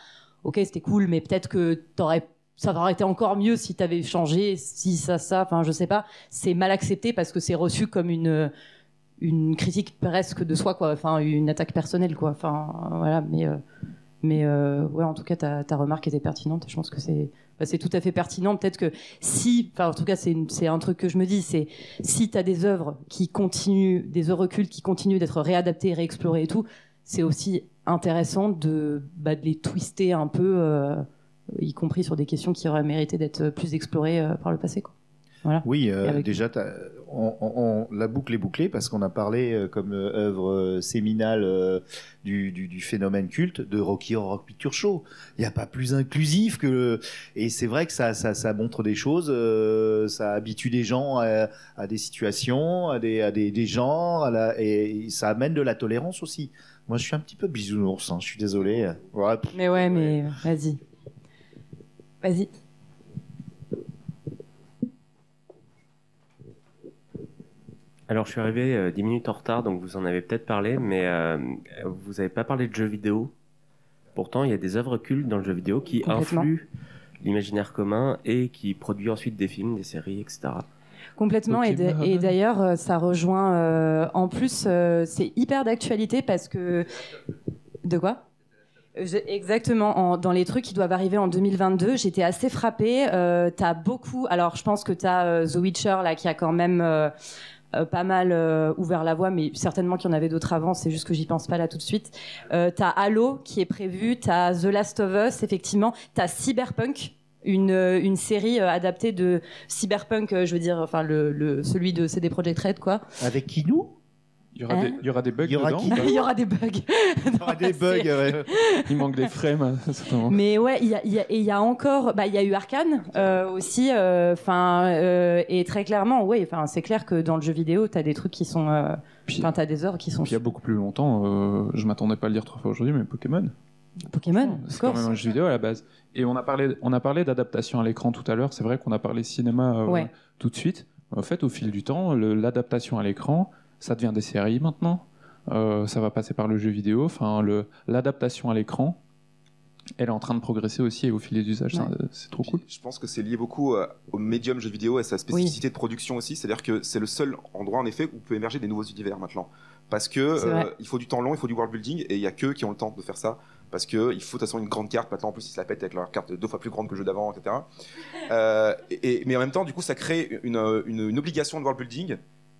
ok, c'était cool, mais peut-être que t'aurais ça aurait été encore mieux si tu avais changé, si ça, ça, enfin, je sais pas. C'est mal accepté parce que c'est reçu comme une, une critique presque de soi, quoi. Enfin, une attaque personnelle, quoi. Enfin, voilà. Mais, euh, mais euh, ouais, en tout cas, ta, ta remarque était pertinente. Je pense que c'est, bah, c'est tout à fait pertinent. Peut-être que si, enfin, en tout cas, c'est, un truc que je me dis, c'est si tu as des œuvres qui continuent, des œuvres cultes qui continuent d'être réadaptées, réexplorées et tout, c'est aussi intéressant de, bah, de les twister un peu, euh, y compris sur des questions qui auraient mérité d'être plus explorées euh, par le passé, quoi. Voilà. Oui, euh, déjà, on, on- on- la boucle est bouclée parce qu'on a parlé euh, comme euh, œuvre séminale du, du- du phénomène culte de Rocky Horror Picture Show. Il n'y a pas plus inclusif que... Et c'est vrai que ça, ça, ça montre des choses, ça habitue des gens à, à des situations, à des, à des, des genres, à la- et ça amène de la tolérance aussi. Moi, je suis un petit peu bisounours, hein, je suis désolé. Ouais, pff, Mais ouais, mais vas-y. Vas-y. Alors, je suis arrivé euh, 10 minutes en retard, donc vous en avez peut-être parlé, mais euh, vous n'avez pas parlé de jeux vidéo. Pourtant, il y a des œuvres cultes dans le jeu vidéo qui influent l'imaginaire commun et qui produisent ensuite des films, des séries, etc. Complètement. Et bah, d'ailleurs, euh, ça rejoint. euh, en plus, euh, c'est hyper d'actualité parce que. De quoi? Exactement, en- dans les trucs qui doivent arriver en 2022, j'étais assez frappée. Euh, t'as beaucoup. Alors, je pense que t'as euh, The Witcher là qui a quand même euh, pas mal ouvert la voie, mais certainement qu'il y en avait d'autres avant. C'est juste que j'y pense pas là tout de suite. T'as Halo qui est prévu, t'as The Last of Us, effectivement, t'as Cyberpunk. Une, série adaptée de Cyberpunk, je veux dire, enfin celui de CD Projekt Red, quoi. Avec Kinou Il y aura, Hein des, il y aura des bugs Il y aura dedans qui Il y aura des bugs. Il y aura des bugs, ouais. Il manque des frames. Mais ouais, il y a, il y a- et il y a encore, bah, il y a eu Arkane euh, aussi, enfin, et très clairement, ouais, enfin, c'est clair que dans le jeu vidéo, t'as des trucs qui sont, euh, enfin, t'as des œuvres qui sont Puis il y a beaucoup plus longtemps, euh, je m'attendais pas à le dire trois fois aujourd'hui, mais Pokémon. Pokémon, C'est of quand même un jeu vidéo à la base. Et on a parlé, on a parlé d'adaptation à l'écran tout à l'heure. C'est vrai qu'on a parlé cinéma euh, Ouais. tout de suite. En fait, au fil du temps, l'adaptation à l'écran, ça devient des séries maintenant. Euh, ça va passer par le jeu vidéo. Enfin, le- l'adaptation à l'écran, elle est en train de progresser aussi et au fil des usages. Ouais. ça, C'est trop cool. Je pense que c'est lié beaucoup euh, au médium jeu vidéo et à sa spécificité de production aussi. C'est-à-dire que c'est le seul endroit en effet où peut émerger des nouveaux univers maintenant. Parce que euh, il faut du temps long, il faut du world building et il y a que qui ont le temps de faire ça. Parce que il faut de toute façon une grande carte. Maintenant en plus ils se la pètent avec leur carte deux fois plus grande que le jeu d'avant, etc. Euh, et, et- mais en même temps du coup ça crée une, une, une obligation de world building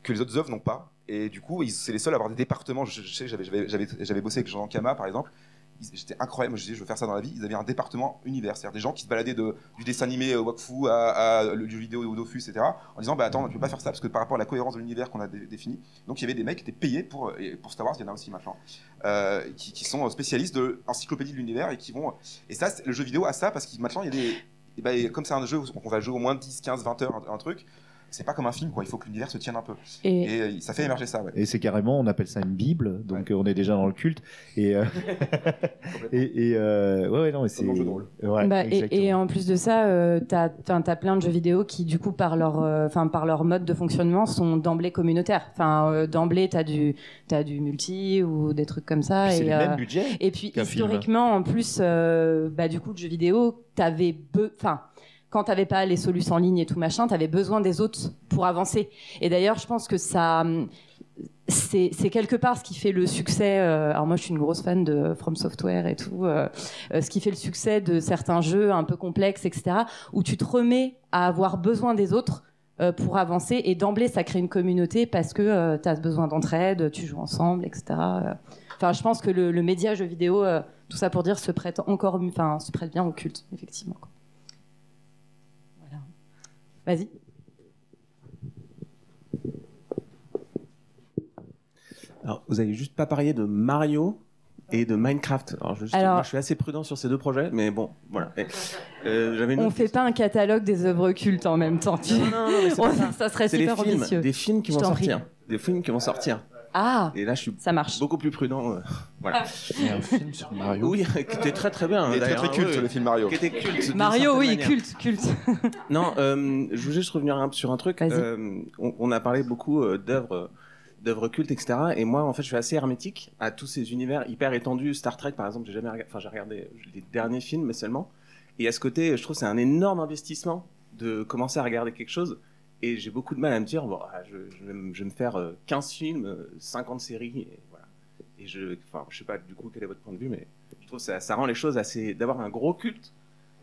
que les autres œuvres n'ont pas. Et du coup c'est les seuls à avoir des départements. Je, sais j'avais- bossé avec Jean Kama par exemple. J'étais incroyable, moi je disais je veux faire ça dans la vie. Ils avaient un département univers, c'est-à-dire des gens qui se baladaient du dessin animé euh, Wakfu à, le jeu vidéo au Dofus, etc. En disant bah attends, tu peux pas faire ça parce que par rapport à la cohérence de l'univers qu'on a dé- défini. Donc il y avait des mecs qui étaient payés pour, et pour Star Wars, il y en a aussi maintenant, euh, qui, sont spécialistes de l'encyclopédie de l'univers et qui vont. Et ça, le jeu vidéo a ça parce que maintenant il y a des. bah, comme c'est un jeu on va jouer au moins 10, 15, 20 heures, un truc. C'est pas comme un film, quoi. Il faut que l'univers se tienne un peu. Et- Et, euh, ça fait émerger ça, ouais. Et c'est carrément, on appelle ça une bible, donc euh, on est déjà dans le culte. Et, euh, et, et, euh, ouais, ouais, non, mais c'est. Ouais, Bah, et, en plus de ça, euh, t'as as plein de jeux vidéo qui, du coup, par leur, euh, enfin, par leur mode de fonctionnement, sont d'emblée communautaires. Enfin, euh, d'emblée, t'as du, as du multi ou des trucs comme ça. Puis c'est et, les euh, mêmes budgets Et puis film. historiquement, en plus, euh, bah, du coup, le jeu vidéo, t'avais, be- Quand t'avais pas les solutions en ligne et tout machin, t'avais besoin des autres pour avancer. Et d'ailleurs, je pense que ça, hum, c'est quelque part ce qui fait le succès. euh, alors moi, je suis une grosse fan de From Software et tout. euh, euh, ce qui fait le succès de certains jeux un peu complexes, etc., où tu te remets à avoir besoin des autres pour avancer. Et d'emblée, ça crée une communauté parce que tu as besoin d'entraide, tu joues ensemble, etc. Enfin, je pense que le, le média jeu vidéo, tout ça pour dire, se prête encore, enfin, se prête bien au culte, effectivement. Vas-y. Alors, vous avez juste pas parlé de Mario et de Minecraft. Alors, je, Alors- moi, je suis assez prudent sur ces deux projets, mais bon, voilà. Et, euh, une On autre fait pas un catalogue des œuvres cultes en même temps. tu- Non, non, non, mais c'est On- pas ça. ça serait super films, ambitieux. des films qui Je vont prie. sortir. Des films qui vont sortir. Ah, Et là, je suis ça marche. beaucoup plus prudent. euh, voilà. Il y a un film sur Mario. Oui, qui était très très bien. Il est très, d'ailleurs, très culte, oui, le film Mario. Qui était culte. d'une Mario, certaine oui, manière. culte, culte. Non, euh, je voulais juste revenir un- sur un truc. Vas-y. Euh, on, on a parlé beaucoup euh, d'œuvres, d'œuvres cultes, etc. Et moi, en fait, je suis assez hermétique à tous ces univers hyper étendus. Star Trek, par exemple, j'ai jamais, rega- enfin, j'ai regardé les derniers films, mais seulement. Et à ce côté, je trouve que c'est un énorme investissement de commencer à regarder quelque chose. Et j'ai beaucoup de mal à me dire, bon, ah, je, vais, me- faire euh, 15 films, euh, 50 séries, et voilà. Et je, enfin, je sais pas du coup quel est votre point de vue, mais je trouve que ça, rend les choses assez, d'avoir un gros culte,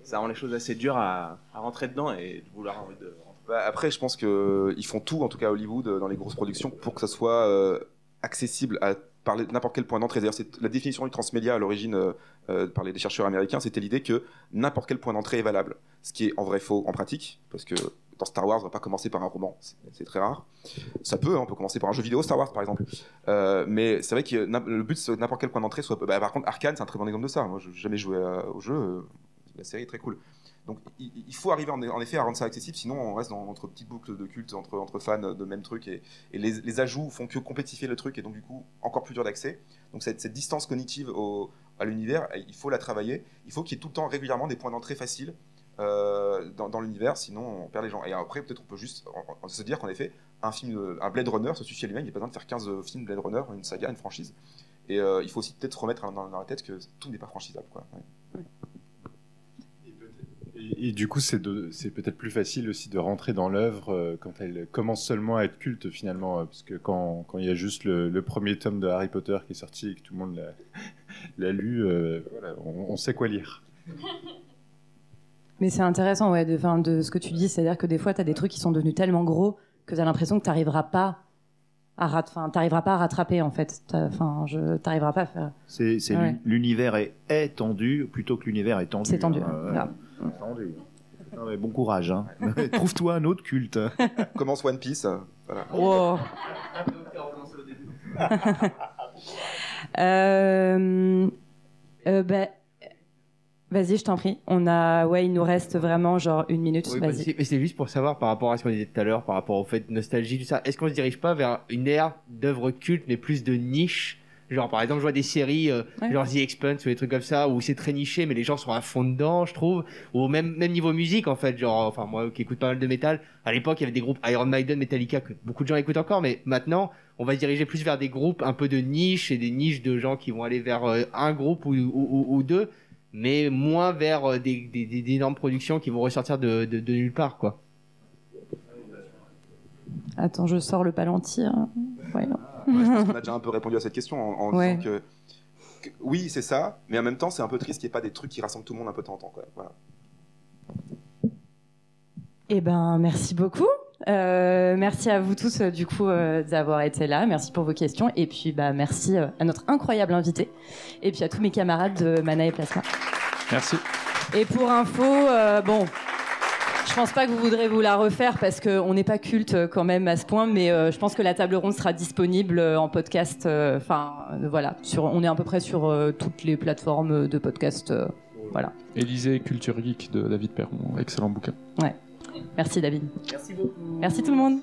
ça rend les choses assez dures à, rentrer dedans et de vouloir envie de rentrer. Bah, après, je pense qu'ils font tout, en tout cas à Hollywood, euh, dans les grosses productions, pour que ça soit euh, accessible à par n'importe quel point d'entrée. D'ailleurs, c'est la définition du transmédia à l'origine euh, euh, par les chercheurs américains, c'était l'idée que n'importe quel point d'entrée est valable. Ce qui est en vrai faux en pratique, parce que dans Star Wars, on va pas commencer par un roman, c'est- très rare. Ça peut, hein, on peut commencer par un jeu vidéo Star Wars par exemple. Euh, mais c'est vrai que le but, c'est n'importe quel point d'entrée soit. Bah, par contre, Arkane, c'est un très bon exemple de ça. Moi, je n'ai jamais joué à- au jeu. euh, la série est très cool. Donc il, faut arriver en, effet à rendre ça accessible, sinon on reste dans notre petite boucle de culte entre, entre fans de même truc et, les, les ajouts font que complexifier le truc et donc du coup encore plus dur d'accès. Donc cette, cette distance cognitive à l'univers, il faut la travailler. Il faut qu'il y ait tout le temps régulièrement des points d'entrée faciles euh, dans, dans l'univers, sinon on perd les gens. Et après, peut-être on peut juste se dire qu'en effet, un film, euh, un Blade Runner se suffit à lui-même, il n'y a pas besoin de faire 15 films Blade Runner, une saga, une franchise. Et euh, il faut aussi peut-être remettre dans, dans la tête que tout n'est pas franchisable. Quoi. Ouais. Et, et du coup, c'est de- c'est peut-être plus facile aussi de rentrer dans l'œuvre euh, quand elle commence seulement à être culte finalement, euh, parce que quand quand il y a juste le, le premier tome de Harry Potter qui est sorti et que tout le monde l'a- l'a lu, euh, voilà, on, on sait quoi lire. Mais c'est intéressant, ouais, de, ce que tu dis, c'est-à-dire que des fois, tu as des trucs qui sont devenus tellement gros que tu as l'impression que tu n'arriveras pas à rat- enfin, t'arriveras pas à rattraper en fait. Enfin, je t'arriveras pas à faire. C'est, c'est Ouais. l'u- l'univers est, est tendu plutôt que l'univers est tendu. C'est tendu, hein. ouais, Ouais, voilà. c'est tendu. Non, mais bon courage. Hein. Trouve-toi un autre culte. Commence One Piece. Voilà. Wow. Euh, euh, bah, vas-y, je t'en prie. On a, ouais, il nous reste vraiment genre une minute. Oui, vas-y. c'est- mais c'est juste pour savoir par rapport à ce qu'on disait tout à l'heure, par rapport au fait de nostalgie, tout ça. Est-ce qu'on se dirige pas vers une ère d'œuvres cultes, mais plus de niche? Genre, par exemple, je vois des séries, euh, Ouais. genre The Expanse ou des trucs comme ça, où c'est très niché, mais les gens sont à fond dedans, je trouve. Ou même, même niveau musique, en fait. Genre, enfin, moi qui écoute pas mal de métal, à l'époque, il y avait des groupes Iron Maiden, Metallica, que beaucoup de gens écoutent encore, mais maintenant, on va se diriger plus vers des groupes un peu de niche et des niches de gens qui vont aller vers euh, un groupe ou, ou, ou- ou deux, mais moins vers euh, des, des, des- d'énormes productions qui vont ressortir de, de, de nulle part, quoi. Attends, je sors le palantir. Ouais, non. Ouais, je pense qu'on a déjà un peu répondu à cette question en, en Ouais. disant que, que oui, c'est ça, mais en même temps, c'est un peu triste qu'il n'y ait pas des trucs qui rassemblent tout le monde un peu de temps en temps. Quoi. Voilà. Eh ben, merci beaucoup. Euh, merci à vous tous euh, du coup euh, d'avoir été là. Merci pour vos questions et puis bah merci à notre incroyable invité et puis à tous mes camarades de Mana et Plasma. Merci. Et pour info, bon, je pense pas que vous voudrez vous la refaire parce qu'on n'est pas culte quand même à ce point, mais je pense que la table ronde sera disponible en podcast. Enfin, voilà, sur, on est à peu près sur toutes les plateformes de podcast. voilà. Élysée Culture Geek de David Perron, excellent bouquin. Ouais. Merci David. Merci beaucoup. Merci tout le monde.